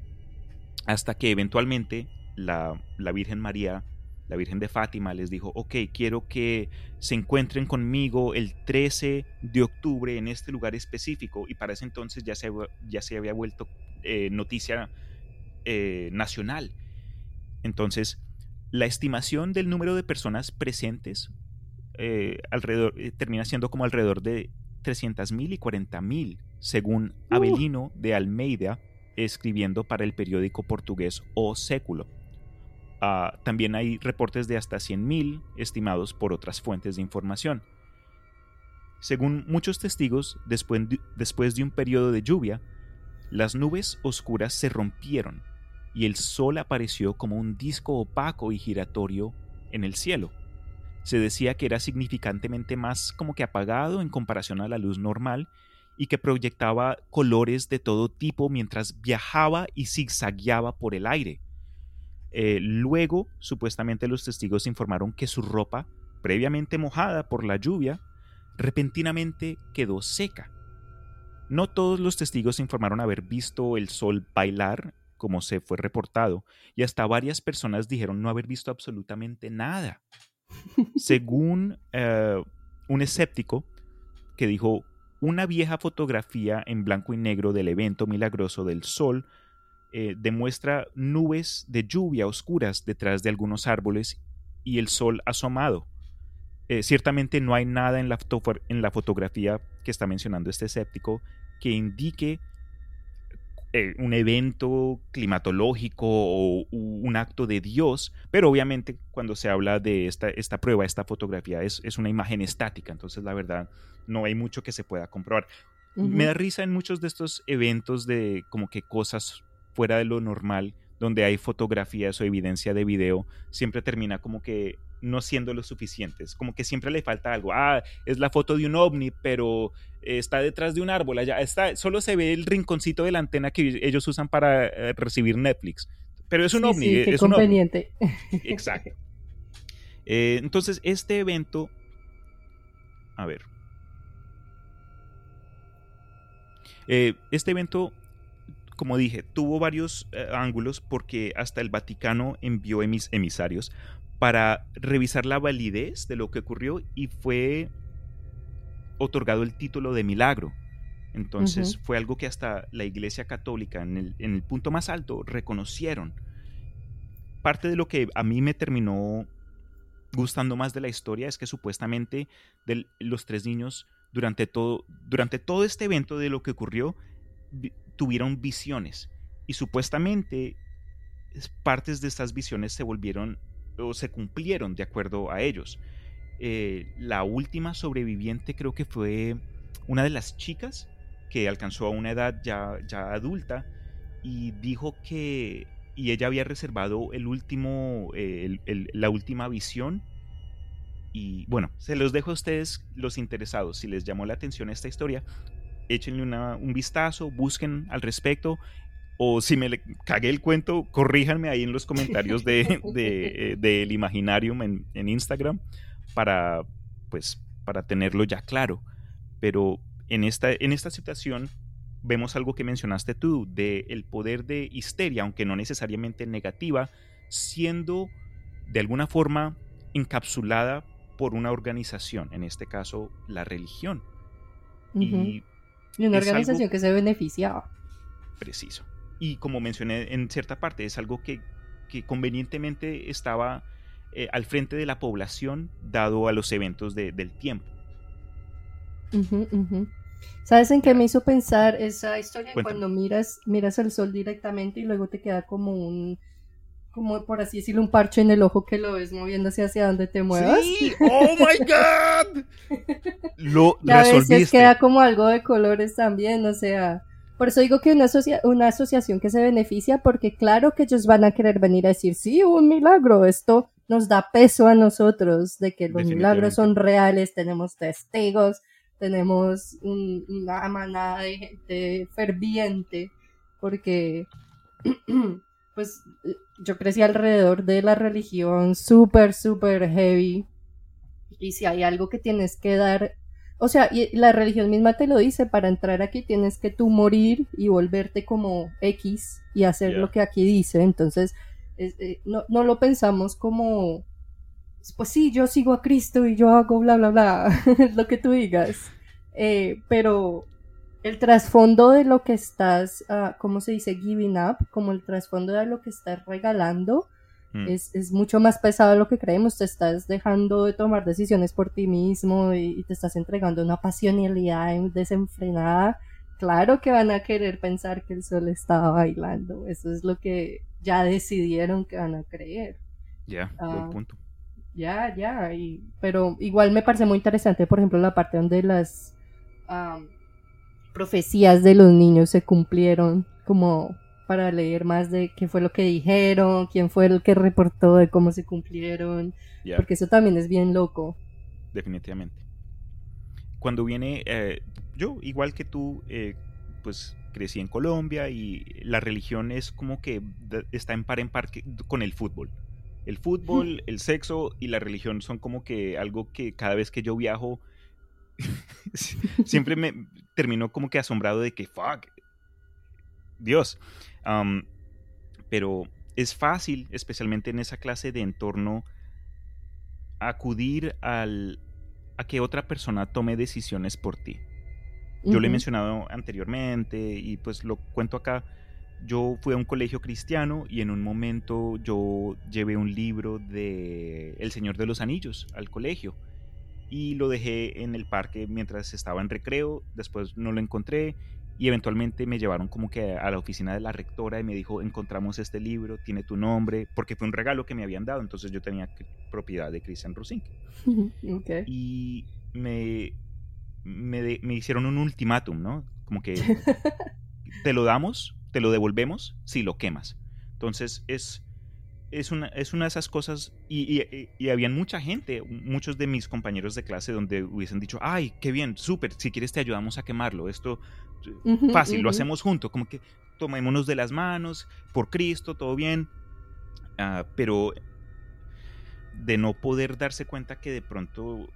Hasta que eventualmente la, Virgen María la Virgen de Fátima les dijo, ok, quiero que se encuentren conmigo el 13 de octubre en este lugar específico. Y para ese entonces ya se, ya se había vuelto eh, noticia eh, nacional. Entonces, la estimación del número de personas presentes eh, alrededor, termina siendo como alrededor de 300.000 y 40.000, según uh. Abelino de Almeida, escribiendo para el periódico portugués O Século. Ah, también hay reportes de hasta 100.000 estimados por otras fuentes de información. Según muchos testigos, después de, después de un periodo de lluvia, las nubes oscuras se rompieron y el sol apareció como un disco opaco y giratorio en el cielo. Se decía que era significantemente más como que apagado en comparación a la luz normal y que proyectaba colores de todo tipo mientras viajaba y zigzagueaba por el aire. Eh, luego, supuestamente los testigos informaron que su ropa, previamente mojada por la lluvia, repentinamente quedó seca. No todos los testigos informaron haber visto el sol bailar, como se fue reportado, y hasta varias personas dijeron no haber visto absolutamente nada. Según eh, un escéptico que dijo, una vieja fotografía en blanco y negro del evento milagroso del sol eh, demuestra nubes de lluvia oscuras detrás de algunos árboles y el sol asomado. Eh, ciertamente no hay nada en la, en la, fotografía que está mencionando este escéptico que indique eh, un evento climatológico o un acto de Dios, pero obviamente cuando se habla de esta, esta prueba, esta fotografía es, es, una imagen estática, entonces la verdad no hay mucho que se pueda comprobar. Me da risa en muchos de estos eventos de como que cosas fuera de lo normal, donde hay fotografías o evidencia de video, siempre termina como que no siendo lo suficientes, como que siempre le falta algo. Ah, es la foto de un ovni, pero está detrás de un árbol, allá está, solo se ve el rinconcito de la antena que ellos usan para eh, recibir Netflix. Pero es un ovni, sí, es conveniente. Exacto. Eh, entonces, este evento, a ver. Eh, este evento como dije, tuvo varios eh, ángulos porque hasta el Vaticano envió emisarios para revisar la validez de lo que ocurrió y fue otorgado el título de milagro. Entonces fue algo que hasta la Iglesia Católica en el, en el, punto más alto reconocieron. Parte de lo que a mí me terminó gustando más de la historia es que supuestamente de los tres niños durante todo, durante todo este evento de lo que ocurrió tuvieron visiones y supuestamente partes de estas visiones se volvieron o se cumplieron de acuerdo a ellos. Eh, la última sobreviviente creo que fue una de las chicas que alcanzó a una edad ya, ya adulta y dijo que y ella había reservado el último eh, la última visión y bueno se los dejo a ustedes los interesados si les llamó la atención esta historia échenle un vistazo, busquen al respecto. O si me le cagué el cuento, corríjanme ahí en los comentarios de, de, del Imaginarium en, en, Instagram para, pues, para tenerlo ya claro. Pero en esta, en esta situación vemos algo que mencionaste tú, de el poder de histeria, aunque no necesariamente negativa, siendo de alguna forma encapsulada por una organización, en este caso la religión. Y y una organización que se beneficiaba. Preciso. Y como mencioné en cierta parte, es algo que, convenientemente estaba eh, al frente de la población dado a los eventos del tiempo. ¿Sabes en qué me hizo pensar esa historia? Cuando miras, miras el sol directamente y luego te queda como un, como por así decirlo, un parche en el ojo que lo ves moviéndose hacia donde te muevas. ¡Sí! ¡Oh my God! Lo y a veces queda como algo de colores también, o sea. Por eso digo que una, una asociación que se beneficia, porque claro que ellos van a querer venir a decir, sí, un milagro, esto nos da peso a nosotros, de que los milagros son reales, tenemos testigos, tenemos una manada de gente ferviente, porque pues yo crecí alrededor de la religión súper, súper heavy. Y si hay algo que tienes que dar, o sea, y la religión misma te lo dice, para entrar aquí tienes que tú morir y volverte como X y hacer lo que aquí dice. Entonces, eh, no, no, lo pensamos como, pues sí, yo sigo a Cristo y yo hago bla, bla, bla, lo que tú digas. Eh, pero el trasfondo de lo que estás, uh, ¿cómo se dice? Giving up, como el trasfondo de lo que estás regalando, mm. es, mucho más pesado de lo que creemos. Te estás dejando de tomar decisiones por ti mismo y, te estás entregando una pasionalidad desenfrenada. Claro que van a querer pensar que el sol estaba bailando. Eso es lo que ya decidieron que van a creer. Ya, buen ah, punto. Ya, ya. pero igual me parece muy interesante, por ejemplo, la parte donde las profecías de los niños se cumplieron, como para leer más de qué fue lo que dijeron, quién fue el que reportó de cómo se cumplieron, porque eso también es bien loco. Definitivamente. Cuando viene, eh, yo igual que tú, eh, pues crecí en Colombia y la religión es como que está en par en par con el fútbol. El fútbol, el sexo y la religión son como que algo que cada vez que yo viajo siempre me terminó como que asombrado de que, fuck, Dios. pero es fácil, especialmente en esa clase de entorno, acudir al, a que otra persona tome decisiones por ti. Yo lo he mencionado anteriormente y pues lo cuento acá. Yo fui a un colegio cristiano y en un momento yo llevé un libro de El Señor de los Anillos al colegio y lo dejé en el parque mientras estaba en recreo, después no lo encontré y eventualmente me llevaron como que a la oficina de la rectora y me dijo, encontramos este libro, tiene tu nombre, porque fue un regalo que me habían dado, entonces yo tenía propiedad de Christian Rosink. Y me, me, me, hicieron un ultimátum, ¿no? Como que te lo damos, te lo devolvemos si lo quemas. Entonces es es una, es una de esas cosas, y, y, habían mucha gente, muchos de mis compañeros de clase donde hubiesen dicho, ay, qué bien, súper, si quieres te ayudamos a quemarlo, esto fácil, lo hacemos juntos, como que tomémonos de las manos, por Cristo, todo bien, ah, pero de no poder darse cuenta que de pronto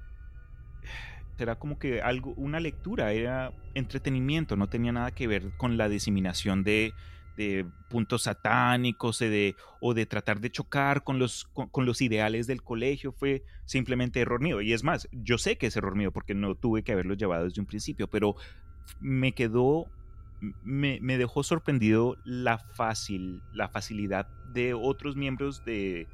era como que algo, una lectura, era entretenimiento, no tenía nada que ver con la diseminación de de puntos satánicos de, o de tratar de chocar con los, con, los ideales del colegio fue simplemente error mío. Y es más, yo sé que es error mío porque no tuve que haberlo llevado desde un principio, pero me quedó, me, dejó sorprendido la fácil, la facilidad de otros miembros de,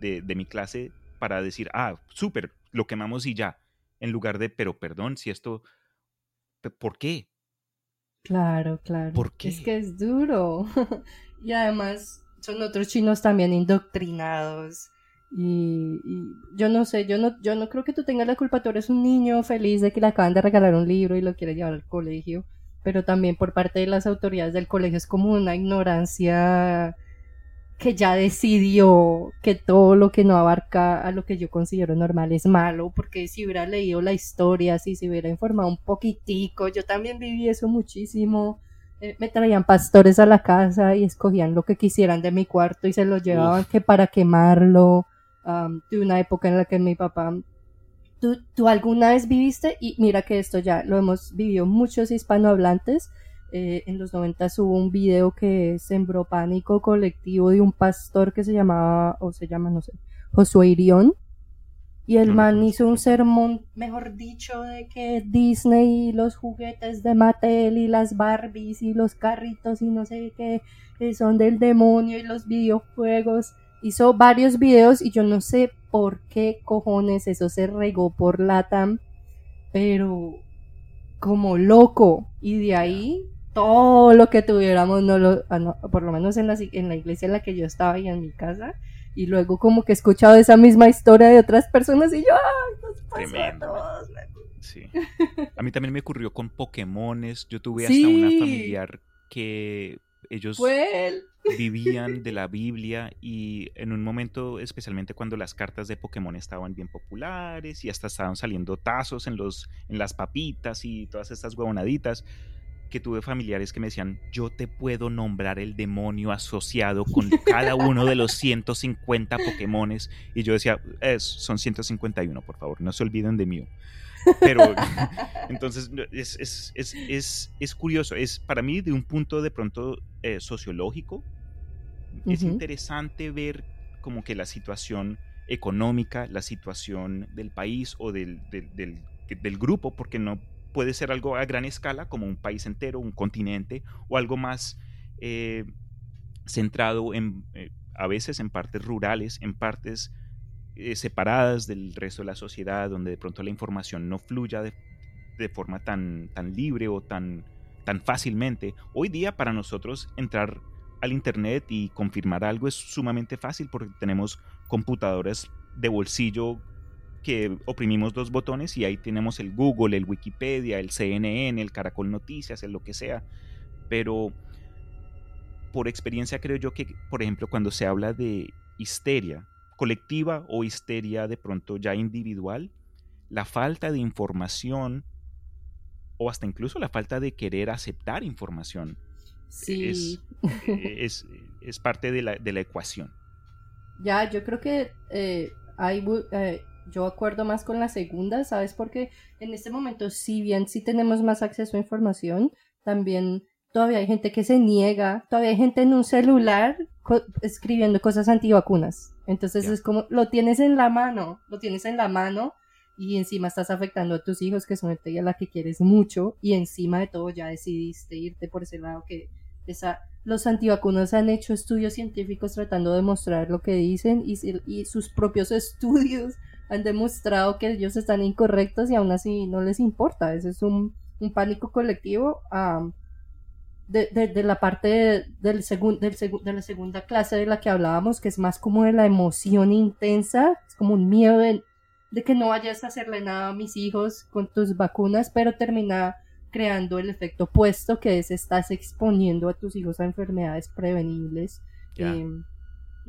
de mi clase para decir, ah, súper, lo quemamos y ya, en lugar de, pero perdón, si esto, ¿por qué? Claro, claro. Es que es duro. y además son otros chinos también indoctrinados. Y, yo no sé, yo no, yo no creo que tú tengas la culpa, tú eres un niño feliz de que le acaban de regalar un libro y lo quiere llevar al colegio, pero también por parte de las autoridades del colegio es como una ignorancia que ya decidió que todo lo que no abarca a lo que yo considero normal es malo, porque si hubiera leído la historia, si se hubiera informado un poquitico, yo también viví eso muchísimo. Eh, me traían pastores a la casa y escogían lo que quisieran de mi cuarto y se lo llevaban que para quemarlo. de una época en la que mi papá ¿Tú, ¿Tú, alguna vez viviste? Y mira que esto ya lo hemos vivido muchos hispanohablantes eh, en los 90 hubo un video que sembró pánico colectivo de un pastor que se llamaba, o se llama, no sé, Josué Irión. Y el man hizo un sermón, mejor dicho, de que Disney y los juguetes de Mattel y las Barbies y los carritos y no sé qué son del demonio y los videojuegos. Hizo varios videos y yo no sé por qué cojones eso se regó por Latam, pero como loco. Y de ahí todo lo que tuviéramos, no lo, ah, por lo menos en la, en la iglesia en la que yo estaba y en mi casa, y luego como que he escuchado esa misma historia de otras personas y yo, ¡ay, Tremendo. Sí. A mí también me ocurrió con Pokémones, yo tuve hasta una familiar que ellos vivían de la Biblia y en un momento, especialmente cuando las cartas de Pokémon estaban bien populares y hasta estaban saliendo tazos en, los, en las papitas y todas estas huevonaditas, que tuve familiares que me decían, yo te puedo nombrar el demonio asociado con cada uno de los 150 Pokémones. Y yo decía, es, son 151, por favor, no se olviden de mí. Pero entonces es, curioso, es para mí de un punto de pronto eh, sociológico, es interesante ver como que la situación económica, la situación del país o del, grupo, porque no puede ser algo a gran escala como un país entero, un continente, o algo más eh, centrado en, eh, a veces en partes rurales, en partes eh, separadas del resto de la sociedad, donde de pronto la información no fluya de, forma tan, tan libre o tan, tan fácilmente. Hoy día para nosotros entrar al Internet y confirmar algo es sumamente fácil porque tenemos computadoras de bolsillo que oprimimos dos botones y ahí tenemos el Google, el Wikipedia, el CNN, el Caracol Noticias, el lo que sea. Pero por experiencia creo yo que, por ejemplo, cuando se habla de histeria colectiva o histeria de pronto ya individual, la falta de información o hasta incluso la falta de querer aceptar información sí. es, es, parte de la, de la, ecuación. Ya, yo creo que eh, hay, eh, yo acuerdo más con la segunda, ¿sabes? Porque en este momento, si bien sí tenemos más acceso a información, también todavía hay gente que se niega, todavía hay gente en un celular escribiendo cosas antivacunas. Entonces es como, lo tienes en la mano, lo tienes en la mano y encima estás afectando a tus hijos, que son gente a la que quieres mucho, y encima de todo ya decidiste irte por ese lado que esa, los antivacunas han hecho estudios científicos tratando de mostrar lo que dicen y, y sus propios estudios han demostrado que ellos están incorrectos y aún así no les importa. Ese es un, un pánico colectivo de, la parte del del de la segunda clase de la que hablábamos, que es más como de la emoción intensa, es como un miedo de, que no vayas a hacerle nada a mis hijos con tus vacunas, pero termina creando el efecto opuesto, que es estás exponiendo a tus hijos a enfermedades prevenibles.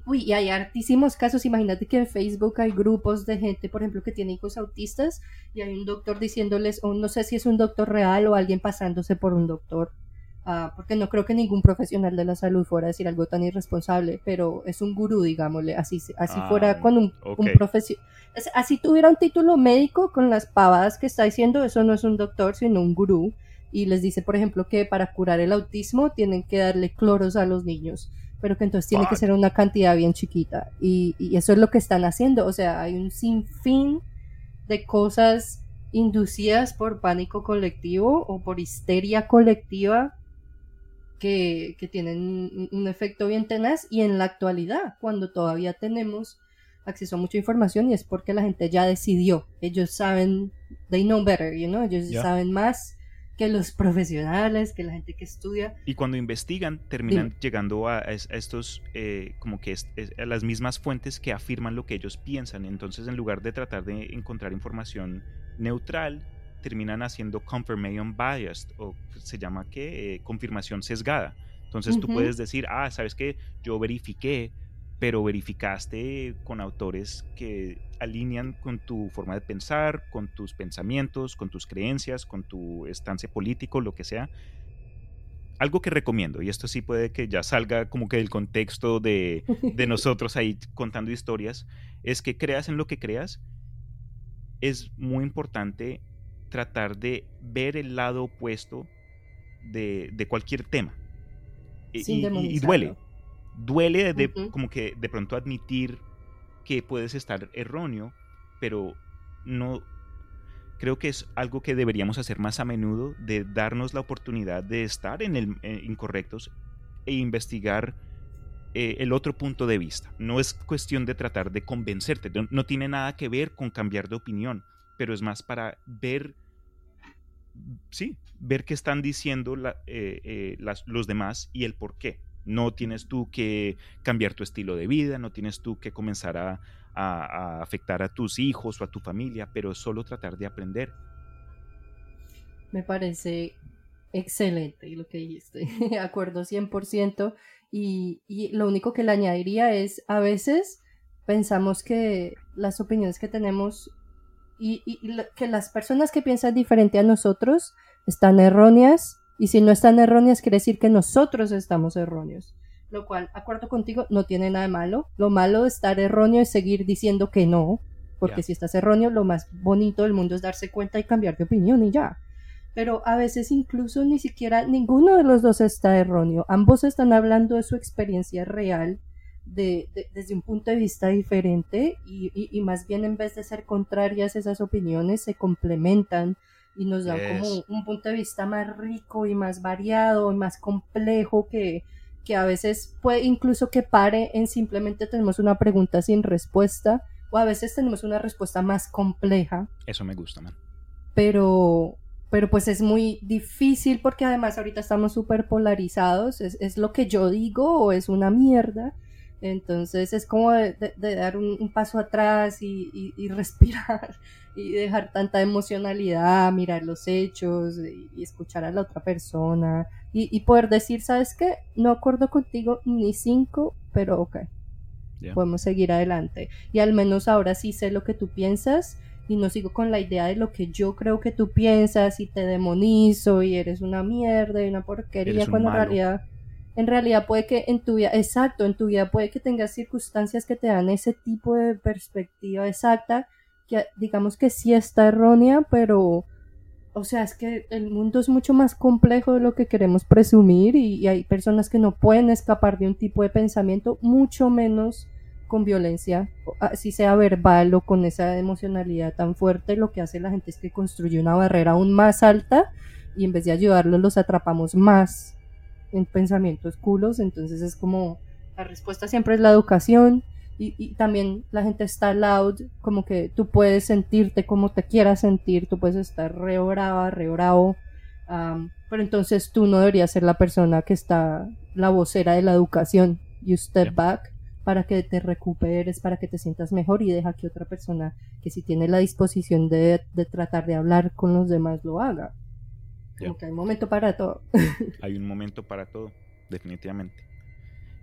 Uy, y hay hartísimos casos. Imagínate que en Facebook hay grupos de gente, por ejemplo, que tiene hijos autistas y hay un doctor diciéndoles, o no sé si es un doctor real o alguien pasándose por un doctor. Ah, porque no creo que ningún profesional de la salud fuera a decir algo tan irresponsable, pero es un gurú, digámosle, así, así fuera ah, con un, profesional, así tuviera un título médico con las pavadas que está diciendo, eso no es un doctor, sino un gurú, y les dice, por ejemplo, que para curar el autismo tienen que darle cloros a los niños, pero que entonces tiene que ser una cantidad bien chiquita, y, y eso es lo que están haciendo, o sea, hay un sinfín de cosas inducidas por pánico colectivo o por histeria colectiva que, tienen un efecto bien tenaz. Y en la actualidad, cuando todavía tenemos acceso a mucha información y es porque la gente ya decidió, ellos saben, they know better, you know, ellos saben más que los profesionales, que la gente que estudia. Y cuando investigan, terminan llegando a, estos, eh, como que a las mismas fuentes que afirman lo que ellos piensan. Entonces, en lugar de tratar de encontrar información neutral, terminan haciendo confirmation biased o se llama que eh, confirmación sesgada. Entonces tú puedes decir, ah, sabes que yo verifiqué, pero verificaste con autores que alinean con tu forma de pensar, con tus pensamientos, con tus creencias, con tu estancia político, lo que sea. Algo que recomiendo, y esto sí puede que ya salga como que del contexto de, de nosotros ahí contando historias, es que creas en lo que creas. Es muy importante tratar de ver el lado opuesto de, cualquier tema. y, duele. Duele de, como que de pronto admitir que puedes estar erróneo, pero no creo que es algo que deberíamos hacer más a menudo, de darnos la oportunidad de estar en el eh, incorrectos e investigar eh, el otro punto de vista. No es cuestión de tratar de convencerte, no, tiene nada que ver con cambiar de opinión, pero es más para ver sí, ver qué están diciendo eh, eh, los demás y el por qué. No tienes tú que cambiar tu estilo de vida, no tienes tú que comenzar a, afectar a tus hijos o a tu familia, pero solo tratar de aprender. Me parece excelente lo que dijiste, de acuerdo 100%. Y, y lo único que le añadiría es, a veces pensamos que las opiniones que tenemos y, que las personas que piensan diferente a nosotros están erróneas y si no están erróneas quiere decir que nosotros estamos erróneos. Lo cual, acuerdo contigo, no tiene nada de malo. Lo malo de estar erróneo es seguir diciendo que no, porque si estás erróneo, lo más bonito del mundo es darse cuenta y cambiar de opinión y ya. Pero a veces incluso ni siquiera ninguno de los dos está erróneo. Ambos están hablando de su experiencia real desde un punto de vista diferente y, más bien en vez de ser contrarias esas opiniones se complementan y nos dan como un punto de vista más rico y más variado y más complejo que, que a veces puede incluso que pare en simplemente tenemos una pregunta sin respuesta o a veces tenemos una respuesta más compleja. Eso me gusta, man. Pero, pero pues es muy difícil porque además ahorita estamos súper polarizados, es, es, lo que yo digo o es una mierda. Entonces es como de, dar un, paso atrás y, y, respirar y dejar tanta emocionalidad, mirar los hechos y, escuchar a la otra persona y, poder decir, ¿sabes qué? No acuerdo contigo ni cinco, pero ok, podemos seguir adelante. Y al menos ahora sí sé lo que tú piensas y no sigo con la idea de lo que yo creo que tú piensas y te demonizo y eres una mierda y una porquería cuando en realidad en realidad puede que en tu vida, exacto, en tu vida puede que tengas circunstancias que te dan ese tipo de perspectiva exacta, que digamos que sí está errónea, pero, o sea, es que el mundo es mucho más complejo de lo que queremos presumir y, hay personas que no pueden escapar de un tipo de pensamiento, mucho menos con violencia, así sea verbal o con esa emocionalidad tan fuerte, lo que hace la gente es que construye una barrera aún más alta y en vez de ayudarlos los atrapamos más en pensamientos culos, entonces es como la respuesta siempre es la educación y, también la gente está loud, como que tú puedes sentirte como te quieras sentir, tú puedes estar re brava, re bravo, pero entonces tú no deberías ser la persona que está la vocera de la educación. You step back para que te recuperes, para que te sientas mejor y deja que otra persona que si tiene la disposición de, de tratar de hablar con los demás lo haga hay un momento para todo. hay un momento para todo, definitivamente.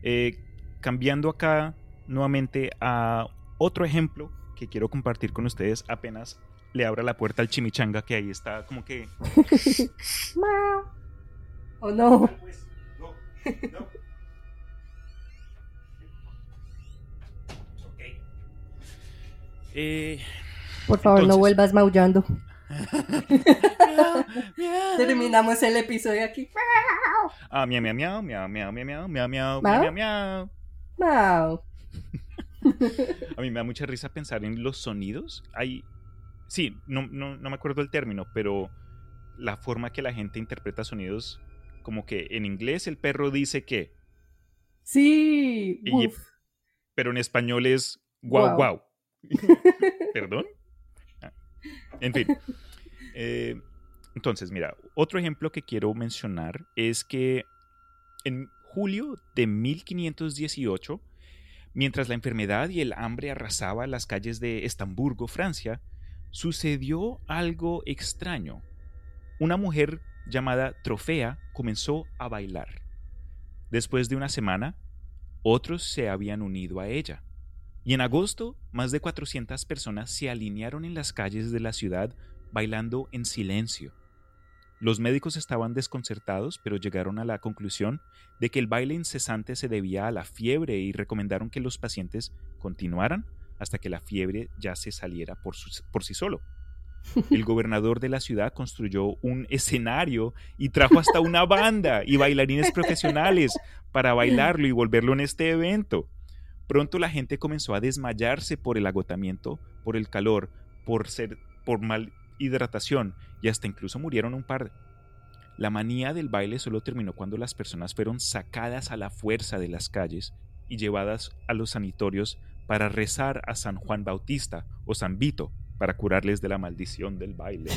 Eh, cambiando acá nuevamente a otro ejemplo que quiero compartir con ustedes apenas le abra la puerta al chimichanga que ahí está como que... ¿O no? Eh, Por favor, no vuelvas maullando. Terminamos el episodio aquí. Ah, miau, miau, miau, miau, miau, miau, miau, miau, miau, miau, A mí me da mucha risa pensar en los sonidos. Hay, sí, no, no, no me acuerdo el término, pero la forma que la gente interpreta sonidos, como que en inglés el perro dice que. Sí. pero en español es guau, guau. ¿Perdón? En fin. Eh, entonces, mira, otro ejemplo que quiero mencionar es que en julio de 1518, mientras la enfermedad y el hambre arrasaba las calles de Estamburgo, Francia, sucedió algo extraño. Una mujer llamada Trofea comenzó a bailar. Después de una semana, otros se habían unido a ella. Y en agosto, más de 400 personas se alinearon en las calles de la ciudad bailando en silencio. Los médicos estaban desconcertados, pero llegaron a la conclusión de que el baile incesante se debía a la fiebre y recomendaron que los pacientes continuaran hasta que la fiebre ya se saliera por, por sí solo. El gobernador de la ciudad construyó un escenario y trajo hasta una banda y bailarines profesionales para bailarlo y volverlo en este evento. Pronto la gente comenzó a desmayarse por el agotamiento, por el calor, por ser por mal hidratación y hasta incluso murieron un par. La manía del baile solo terminó cuando las personas fueron sacadas a la fuerza de las calles y llevadas a los sanatorios para rezar a San Juan Bautista o San Vito para curarles de la maldición del baile.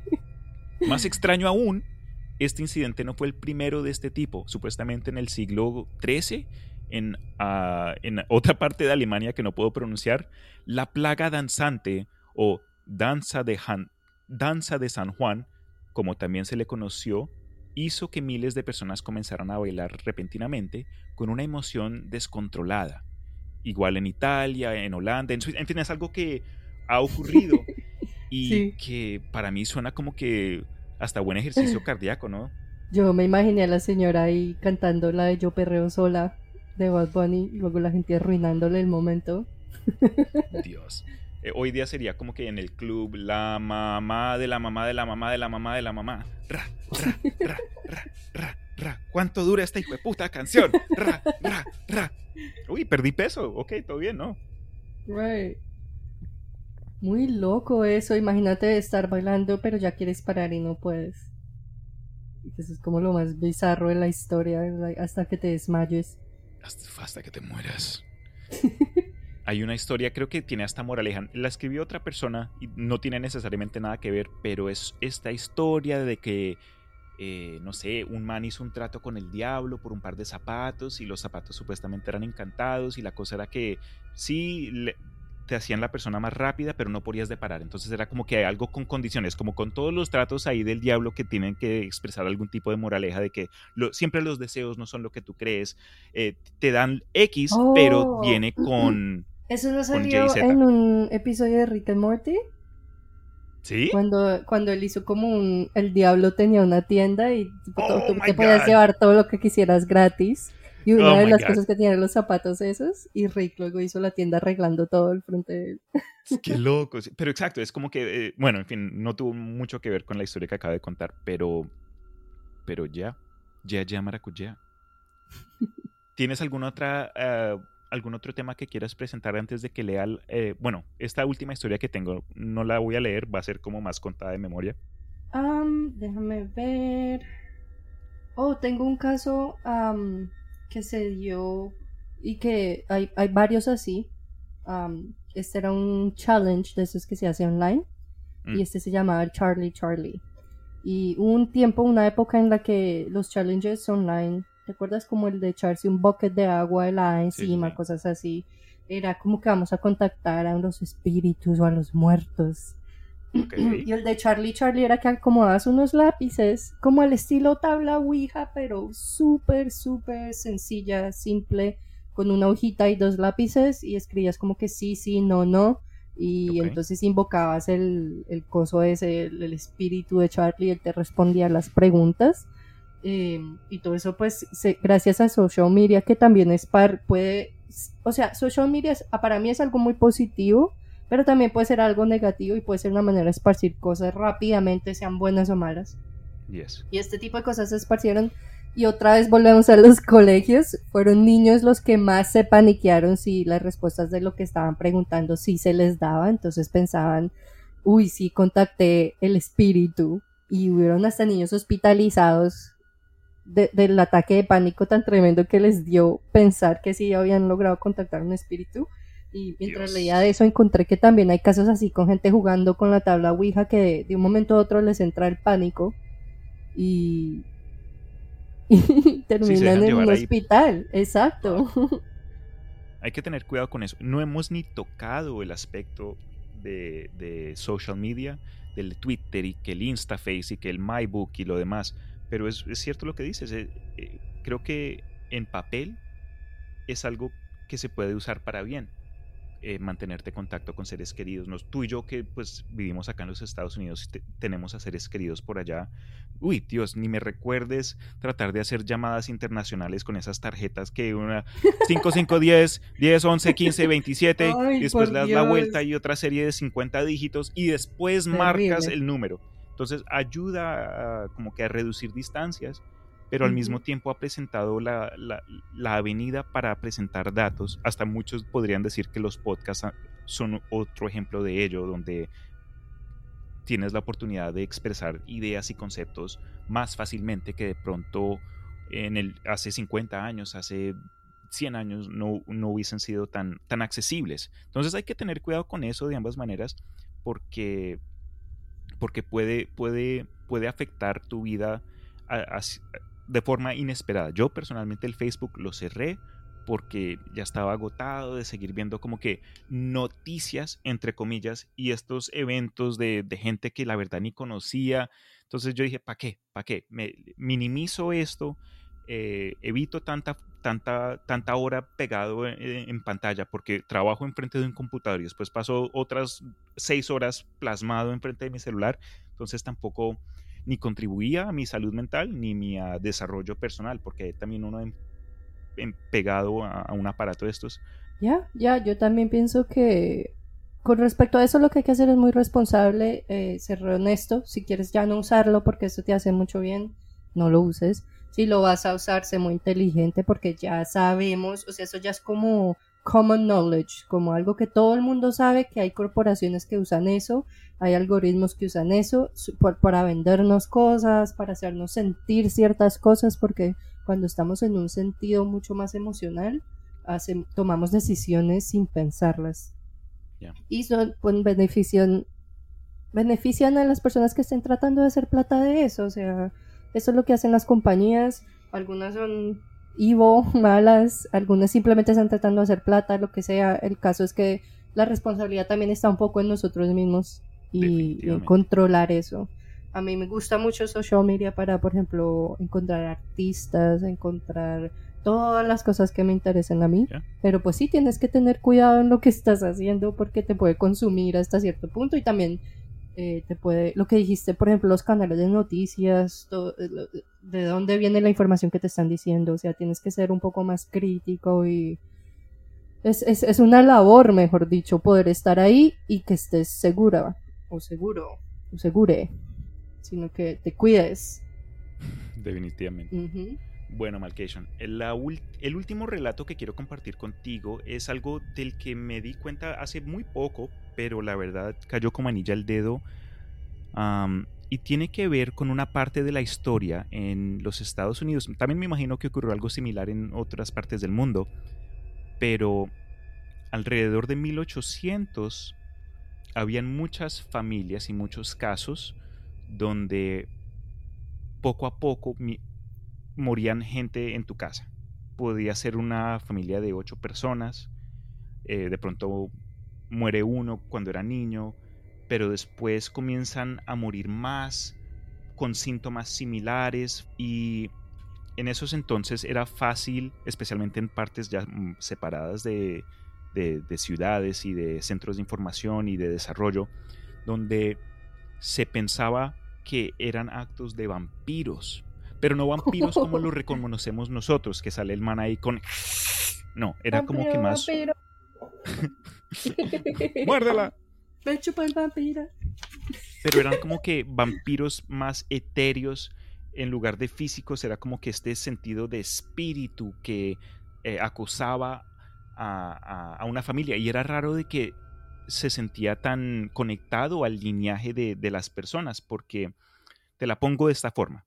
Más extraño aún, este incidente no fue el primero de este tipo. Supuestamente en el siglo XIII, en, ah, en otra parte de Alemania que no puedo pronunciar, la plaga danzante o danza de, danza de San Juan, como también se le conoció, hizo que miles de personas comenzaran a bailar repentinamente con una emoción descontrolada. Igual en Italia, en Holanda, en, en fin, es algo que ha ocurrido y que para mí suena como que hasta buen ejercicio cardíaco, ¿no? Yo me imaginé a la señora ahí cantando la de Yo Perreo Sola de Bad Bunny y luego la gente arruinándole el momento. Dios. Eh, hoy día sería como que en el club la mamá de la mamá de la mamá de la mamá de la mamá. Ra, ra, ra, ra, ra, ra. ¿Cuánto dura esta hijo de puta canción? Ra, ra, ra. Uy, perdí peso. Ok, todo bien, ¿no? Right. Muy loco eso. Imagínate estar bailando, pero ya quieres parar y no puedes. Eso es como lo más bizarro de la historia, hasta que te desmayes. Hasta, que te mueras. Hay una historia, creo que tiene hasta moraleja. La escribió otra persona y no tiene necesariamente nada que ver, pero es esta historia de que, eh, no sé, un man hizo un trato con el diablo por un par de zapatos y los zapatos supuestamente eran encantados y la cosa era que sí, te hacían la persona más rápida, pero no podías deparar. Entonces era como que hay algo con condiciones, como con todos los tratos ahí del diablo que tienen que expresar algún tipo de moraleja de que siempre los deseos no son lo que tú crees. Eh, te dan X, pero oh. viene con. ¿Eso no salió en un episodio de Rick and Morty? ¿Sí? Cuando, cuando él hizo como un... El diablo tenía una tienda y oh tú te podías llevar todo lo que quisieras gratis. Y una oh de las cosas que tienen los zapatos esos, y Rick luego hizo la tienda arreglando todo el frente de él. Qué loco. Pero exacto, es como que, eh, bueno, en fin, no tuvo mucho que ver con la historia que acabo de contar, pero, pero ya, ya, ya, maracuyá. ¿Tienes alguna otra, uh, algún otro tema que quieras presentar antes de que lea, eh, bueno, esta última historia que tengo, no la voy a leer, va a ser como más contada de memoria. déjame ver. Oh, tengo un caso que se dio y que hay, hay varios así. este era un challenge de esos que se hace online y mm. este se llamaba Charlie Charlie. Y hubo un tiempo, una época en la que los challenges online, ¿te acuerdas como el de echarse un bucket de agua helada encima, cosas así? Era como que vamos a contactar a los espíritus o a los muertos. Y el de Charlie Charlie era que acomodabas unos lápices, como al estilo tabla Ouija, pero súper, súper sencilla, simple, con una hojita y dos lápices, y escribías como que sí, sí, no, no. Y entonces invocabas el, el coso ese, el, espíritu de Charlie, él te respondía las preguntas. Em, y todo eso, pues, gracias a social media, que también es par, puede, o sea, social media para mí es algo muy positivo pero también puede ser algo negativo y puede ser una manera de esparcir cosas rápidamente, sean buenas o malas. Y este tipo de cosas se esparcieron y otra vez volvemos a los colegios. Fueron niños los que más se paniquearon si las respuestas de lo que estaban preguntando sí se les daba. Entonces pensaban, uy, sí, contacté el espíritu. Y hubieron hasta niños hospitalizados del ataque de pánico tan tremendo que les dio pensar que sí habían logrado contactar un espíritu. Y mientras leía de eso encontré que también hay casos así con gente jugando con la tabla Ouija que de, un momento a otro les entra el pánico y, terminan en un hospital. Exacto. Hay que tener cuidado con eso. No hemos ni tocado el aspecto de, social media, del Twitter y que el Instaface y que el MyBook y lo demás. Pero es, cierto lo que dices. Eh, eh, creo que en papel es algo que se puede usar para bien eh, mantenerte en contacto con seres queridos. Nos, tú y yo que pues vivimos acá en los Estados Unidos, tenemos a seres queridos por allá. Uy, Dios, ni me recuerdes tratar de hacer llamadas internacionales con esas tarjetas que una 5, 5, 10, 10, 11, 15, 27, y después le das la vuelta y otra serie de 50 dígitos y después marcas el número. Entonces ayuda como que a reducir distancias pero al mismo tiempo ha presentado la, avenida para presentar datos. Hasta muchos podrían decir que los podcasts son otro ejemplo de ello, donde tienes la oportunidad de expresar ideas y conceptos más fácilmente que de pronto en el, hace 50 años, hace 100 años no, no hubiesen sido tan, tan accesibles. Entonces hay que tener cuidado con eso de ambas maneras porque, porque puede, puede, puede afectar tu vida de forma inesperada. Yo personalmente el Facebook lo cerré porque ya estaba agotado de seguir viendo como que noticias, entre comillas, y estos eventos de, gente que la verdad ni conocía. Entonces yo dije, ¿para qué? ¿Para qué? Minimizo esto, eh, evito tanta, tanta, tanta hora pegado en, en, pantalla porque trabajo enfrente de un computador y después paso otras seis horas plasmado enfrente de mi celular. Entonces tampoco ni contribuía a mi salud mental ni mi desarrollo personal, porque también uno en, pegado a, un aparato de estos. Ya, ya, yo también pienso que con respecto a eso lo que hay que hacer es muy responsable, eh, ser honesto, si quieres ya no usarlo porque eso te hace mucho bien, no lo uses. si lo vas a usar, sé muy inteligente porque ya sabemos, o sea, eso ya es como common knowledge, como algo que todo el mundo sabe que hay corporaciones que usan eso, hay algoritmos que usan eso para vendernos cosas, para hacernos sentir ciertas cosas, porque cuando estamos en un sentido mucho más emocional, tomamos decisiones sin pensarlas. Y son, pues, benefician, benefician a las personas que estén tratando de hacer plata de eso. O sea, eso es lo que hacen las compañías. Algunas son Ivo, malas, algunas simplemente están tratando de hacer plata, lo que sea. El caso es que la responsabilidad también está un poco en nosotros mismos y, en controlar eso. A mí me gusta mucho social media para, por ejemplo, encontrar artistas, encontrar todas las cosas que me interesan a mí. Pero pues sí, tienes que tener cuidado en lo que estás haciendo porque te puede consumir hasta cierto punto y también eh, te puede, lo que dijiste, por ejemplo, los canales de noticias, eh, de dónde viene la información que te están diciendo, o sea, tienes que ser un poco más crítico y es, es, es una labor, mejor dicho, poder estar ahí y que estés segura o seguro o segure, sino que te cuides. Definitivamente. Bueno, Malcation, el, el, último relato que quiero compartir contigo es algo del que me di cuenta hace muy poco, pero la verdad cayó como anilla al dedo. Y tiene que ver con una parte de la historia en los Estados Unidos. También me imagino que ocurrió algo similar en otras partes del mundo, pero alrededor de 1800 habían muchas familias y muchos casos donde poco a poco morían gente en tu casa. Podía ser una familia de ocho personas, eh, de pronto muere uno cuando era niño, pero después comienzan a morir más con síntomas similares y en esos entonces era fácil, especialmente en partes ya mm, separadas de, de ciudades y de centros de información y de desarrollo, donde se pensaba que eran actos de vampiros pero no vampiros como los reconocemos nosotros, que sale el man ahí con... No, era como que más... ¡Muérdela! El vampiro. Pero eran como que vampiros más etéreos en lugar de físicos, era como que este sentido de espíritu que eh, acosaba a, una familia. Y era raro de que se sentía tan conectado al lineaje de, de las personas, porque te la pongo de esta forma.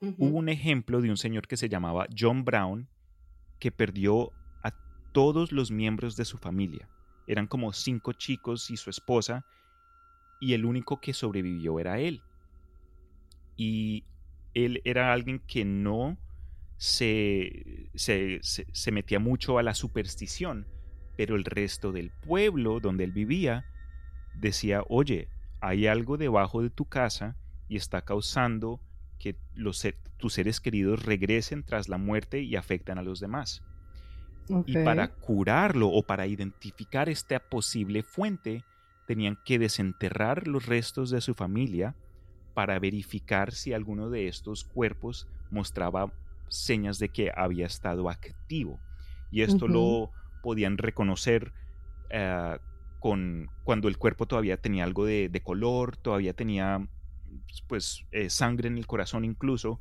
Hubo un ejemplo de un señor que se llamaba John Brown que perdió a todos los miembros de su familia. Eran como cinco chicos y su esposa y el único que sobrevivió era él. Y él era alguien que no se, se, se, metía mucho a la superstición, pero el resto del pueblo donde él vivía decía, oye, hay algo debajo de tu casa y está causando que los, tus seres queridos regresen tras la muerte y afectan a los demás. Y para curarlo o para identificar esta posible fuente, tenían que desenterrar los restos de su familia para verificar si alguno de estos cuerpos mostraba señas de que había estado activo. Y esto lo podían reconocer eh, con, cuando el cuerpo todavía tenía algo de, de color, todavía tenía pues eh, sangre en el corazón incluso,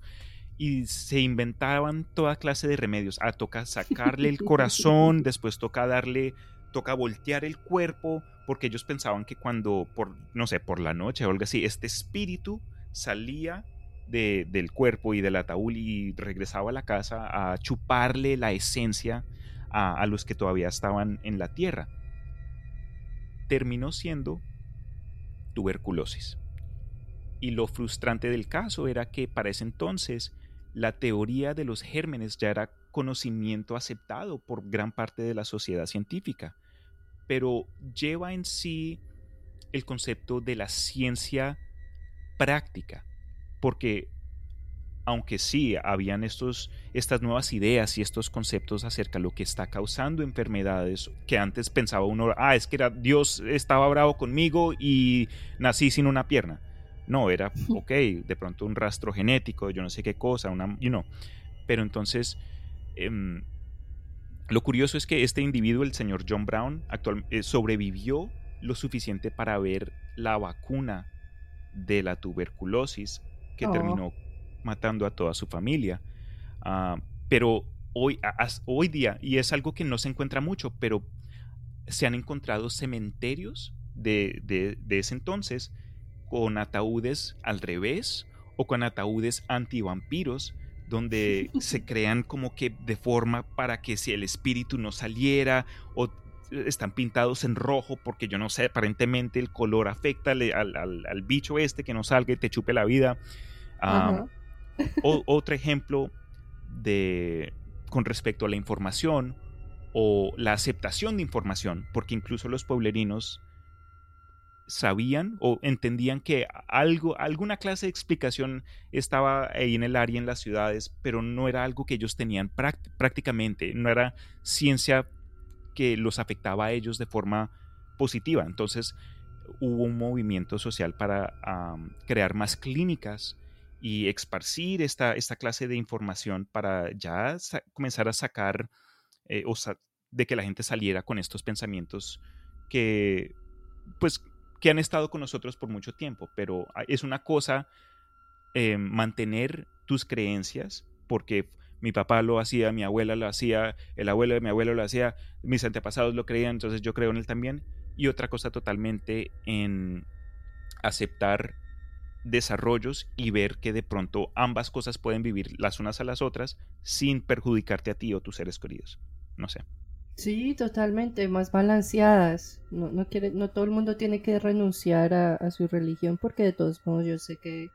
y se inventaban toda clase de remedios. Ah, toca sacarle el corazón, después toca darle, toca voltear el cuerpo, porque ellos pensaban que cuando, por, no sé, por la noche o algo así, este espíritu salía de, del cuerpo y del ataúd y regresaba a la casa a chuparle la esencia a, a los que todavía estaban en la tierra. Terminó siendo tuberculosis. Y lo frustrante del caso era que para ese entonces la teoría de los gérmenes ya era conocimiento aceptado por gran parte de la sociedad científica, pero lleva en sí el concepto de la ciencia práctica, porque aunque sí habían estos, estas nuevas ideas y estos conceptos acerca de lo que está causando enfermedades, que antes pensaba uno, ah, es que era, Dios estaba bravo conmigo y nací sin una pierna. No, era, ok, de pronto un rastro genético, yo no sé qué cosa, una, you know. Pero entonces, em, lo curioso es que este individuo, el señor John Brown, actual, eh, sobrevivió lo suficiente para ver la vacuna de la tuberculosis que oh. terminó matando a toda su familia. Ah, pero hoy, hoy día, y es algo que no se encuentra mucho, pero se han encontrado cementerios de, de, ese entonces con ataúdes al revés o con ataúdes antivampiros donde se crean como que de forma para que si el espíritu no saliera o están pintados en rojo porque yo no sé, aparentemente el color afecta al, bicho este que no salga y te chupe la vida. otro ejemplo de con respecto a la información o la aceptación de información, porque incluso los pueblerinos sabían o entendían que algo, alguna clase de explicación estaba ahí en el área, en las ciudades, pero no era algo que ellos tenían prácticamente, no era ciencia que los afectaba a ellos de forma positiva. Entonces hubo un movimiento social para crear más clínicas y esparcir esta, esta clase de información para ya comenzar a sacar eh, o de que la gente saliera con estos pensamientos que pues que han estado con nosotros por mucho tiempo, pero es una cosa eh, mantener tus creencias, porque mi papá lo hacía, mi abuela lo hacía, el abuelo de mi abuelo lo hacía, mis antepasados lo creían, entonces yo creo en él también. Y otra cosa totalmente en aceptar desarrollos y ver que de pronto ambas cosas pueden vivir las unas a las otras sin perjudicarte a ti o tus seres queridos. No sé. Sí, totalmente, más balanceadas. No, no, quiere, no todo el mundo tiene que renunciar a, su religión porque de todos modos yo sé que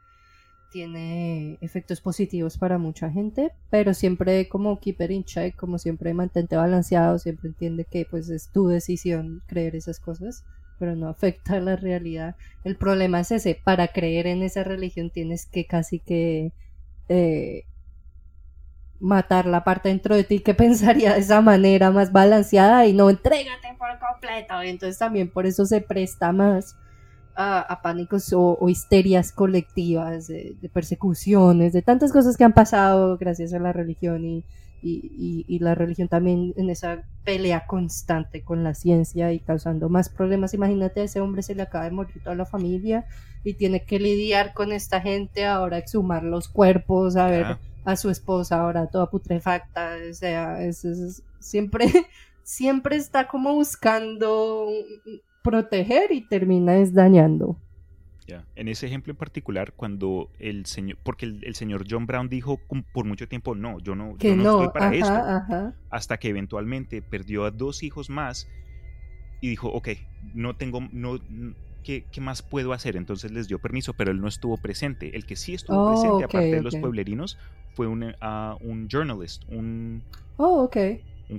tiene efectos positivos para mucha gente, pero siempre como keeper in check, como siempre mantente balanceado, siempre entiende que pues es tu decisión creer esas cosas, pero no afecta a la realidad. El problema es ese, para creer en esa religión tienes que casi que eh, matar la parte dentro de ti que pensaría de esa manera más balanceada y no entrégate por completo. Y entonces también por eso se presta más a, pánicos o, histerias colectivas, de, persecuciones, de tantas cosas que han pasado gracias a la religión y, y, la religión también en esa pelea constante con la ciencia y causando más problemas. Imagínate, a ese hombre se le acaba de morir toda la familia y tiene que lidiar con esta gente ahora, exhumar los cuerpos, a ver a su esposa ahora toda putrefacta, o sea, es, siempre, siempre está como buscando proteger y termina es dañando. Ya, En ese ejemplo en particular, cuando el señor, porque el, señor John Brown dijo por mucho tiempo, no, yo no, yo no, estoy para esto, hasta que eventualmente perdió a dos hijos más y dijo, ok, no tengo, no, ¿qué, más puedo hacer? Entonces les dio permiso, pero él no estuvo presente. El que sí estuvo oh, presente, aparte de los pueblerinos, fue un, uh, un journalist, un... Oh, ok.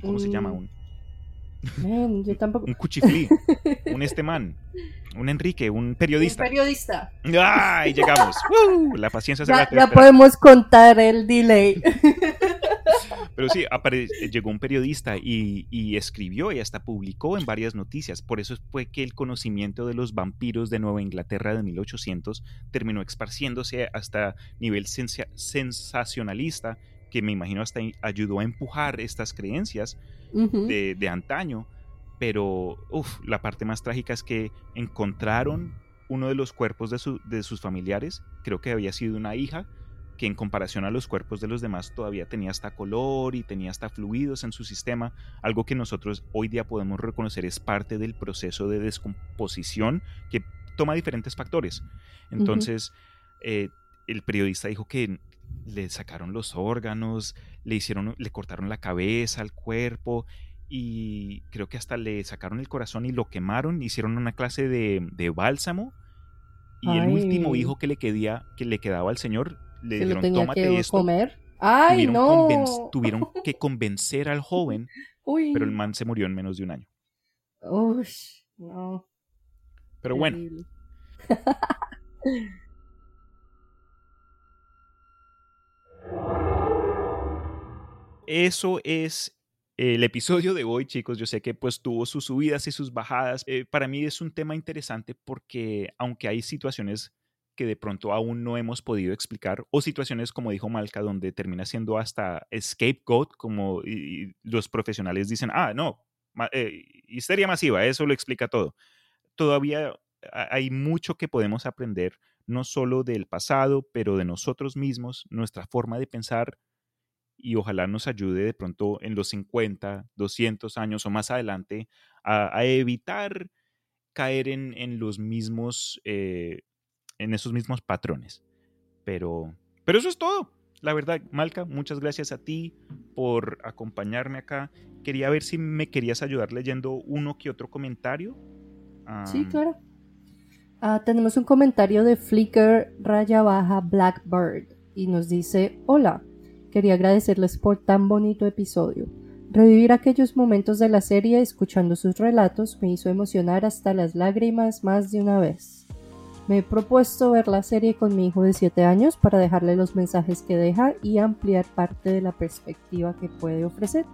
¿Cómo se llama? Un, yo tampoco. un cuchiflí, un estemán, un Enrique, un periodista. Un periodista. ¡Ay! Llegamos. La paciencia se ya, ya podemos contar el delay. Pero sí, llegó un periodista y, escribió y hasta publicó en varias noticias. Por eso fue que el conocimiento de los vampiros de Nueva Inglaterra de 1800 terminó esparciéndose hasta nivel sensacionalista, que me imagino hasta ayudó a empujar estas creencias de, antaño. Pero la parte más trágica es que encontraron uno de los cuerpos de, de sus familiares, creo que había sido una hija, que en comparación a los cuerpos de los demás todavía tenía hasta color y tenía hasta fluidos en su sistema, algo que nosotros hoy día podemos reconocer es parte del proceso de descomposición que toma diferentes factores. Entonces, eh, el periodista dijo que le sacaron los órganos, le hicieron, le cortaron la cabeza al cuerpo y creo que hasta le sacaron el corazón y lo quemaron, hicieron una clase de, bálsamo y el último hijo que le, quedía, que le quedaba al señor le dijeron, tómate que esto. comer. ¡Ay, tuvieron no! Tuvieron que convencer al joven, pero el man se murió en menos de un año. Uy, no. Pero bueno. Eso es el episodio de hoy, chicos. Yo sé que pues tuvo sus subidas y sus bajadas. Eh, para mí es un tema interesante porque aunque hay situaciones que de pronto aún no hemos podido explicar, o situaciones como dijo Malca, donde termina siendo hasta scapegoat, como los profesionales dicen, ah, no, eh, histeria masiva, eso lo explica todo. Todavía hay mucho que podemos aprender, no solo del pasado, pero de nosotros mismos, nuestra forma de pensar y, ojalá nos ayude de pronto en los 50, 200 años o más adelante a, evitar caer en, los mismos, eh, en esos mismos patrones. Pero, pero eso es todo. La verdad, Malca, muchas gracias a ti por acompañarme acá. Quería ver si me querías ayudar leyendo uno que otro comentario. sí, claro. Ah, tenemos un comentario de Flickr raya baja Blackbird y nos dice, hola, quería agradecerles por tan bonito episodio. Revivir aquellos momentos de la serie escuchando sus relatos me hizo emocionar hasta las lágrimas más de una vez. Me he propuesto ver la serie con mi hijo de 7 años para dejarle los mensajes que deja y ampliar parte de la perspectiva que puede ofrecer.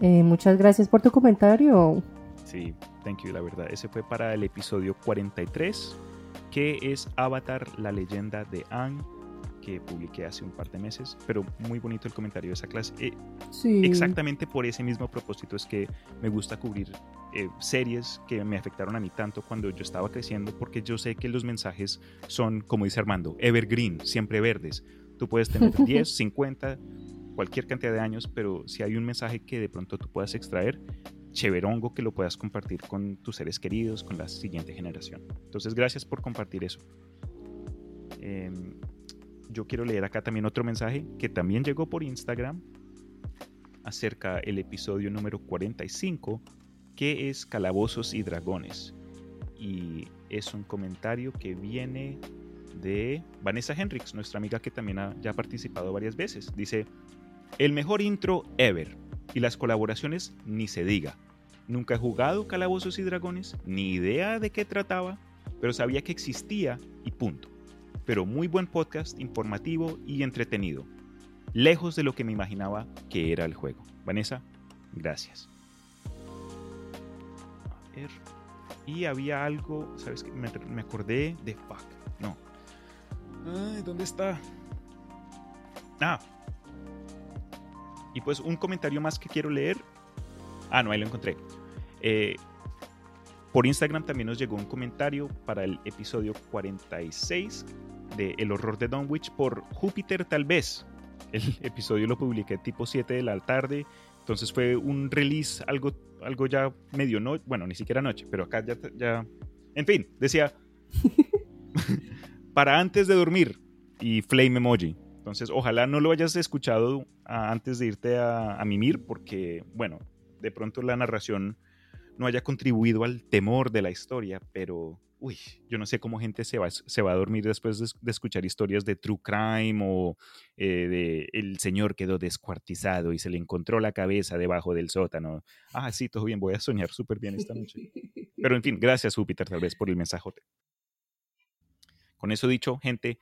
Eh, muchas gracias por tu comentario. Sí, thank you, la verdad. Ese fue para el episodio 43 que es Avatar, la leyenda de Aang, que publiqué hace un par de meses, pero muy bonito el comentario de esa clase. Eh, exactamente por ese mismo propósito es que me gusta cubrir eh, series que me afectaron a mí tanto cuando yo estaba creciendo, porque yo sé que los mensajes son, como dice Armando, evergreen, siempre verdes. Tú puedes tener 10, 50, cualquier cantidad de años, pero si hay un mensaje que de pronto tú puedas extraer, chéverongo que lo puedas compartir con tus seres queridos, con la siguiente generación. Entonces, gracias por compartir eso. Em, yo quiero leer acá también otro mensaje que también llegó por Instagram acerca del episodio número 45, que es Calabozos y Dragones. Y es un comentario que viene de Vanessa Hendricks, nuestra amiga que también ha, ya ha participado varias veces. Dice, el mejor intro ever. Y las colaboraciones ni se diga. Nunca he jugado Calabozos y Dragones, ni idea de qué trataba, pero sabía que existía y punto. Pero muy buen podcast, informativo y entretenido. Lejos de lo que me imaginaba que era el juego. Vanessa, gracias. A ver. Y había algo, ¿sabes qué? Me, me acordé de fuck. No. Ay, ¿dónde está? Ah, y pues un comentario más que quiero leer. Ah, no, ahí lo encontré. Eh, por Instagram también nos llegó un comentario para el episodio 46 de El horror de Dunwich por Júpiter tal vez. El episodio lo publiqué tipo 7 de la tarde, entonces fue un release algo, algo ya medio noche, bueno, ni siquiera noche, pero acá ya, ya... En fin, decía, para antes de dormir y Flame Emoji. Entonces, ojalá no lo hayas escuchado ah, antes de irte a, mimir, porque, bueno, de pronto la narración no haya contribuido al temor de la historia, pero, uy, yo no sé cómo gente se va, se va a dormir después de, escuchar historias de true crime o eh, de el señor quedó descuartizado y se le encontró la cabeza debajo del sótano. Ah, sí, todo bien, voy a soñar súper bien esta noche. Pero, en fin, gracias, Júpiter, tal vez por el mensajote. Con eso dicho, gente,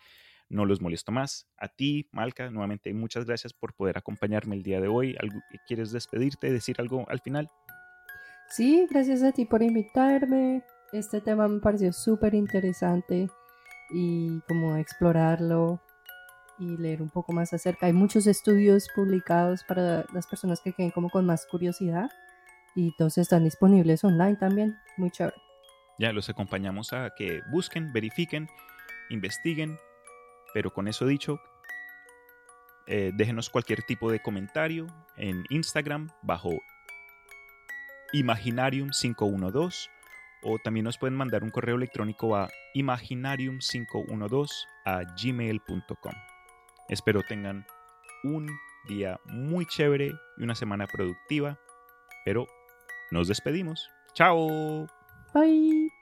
no los molesto más. A ti, Malca, nuevamente muchas gracias por poder acompañarme el día de hoy. ¿Quieres despedirte, decir algo al final? Sí, gracias a ti por invitarme. Este tema me pareció súper interesante y como explorarlo y leer un poco más acerca. Hay muchos estudios publicados para las personas que queden como con más curiosidad y todos están disponibles online también. Muy chévere. Ya los acompañamos a que busquen, verifiquen, investiguen pero con eso dicho, eh, déjenos cualquier tipo de comentario en Instagram bajo Imaginarium512 o también nos pueden mandar un correo electrónico a imaginarium512 a gmail.com. Espero tengan un día muy chévere y una semana productiva, pero nos despedimos. ¡Chao! Bye.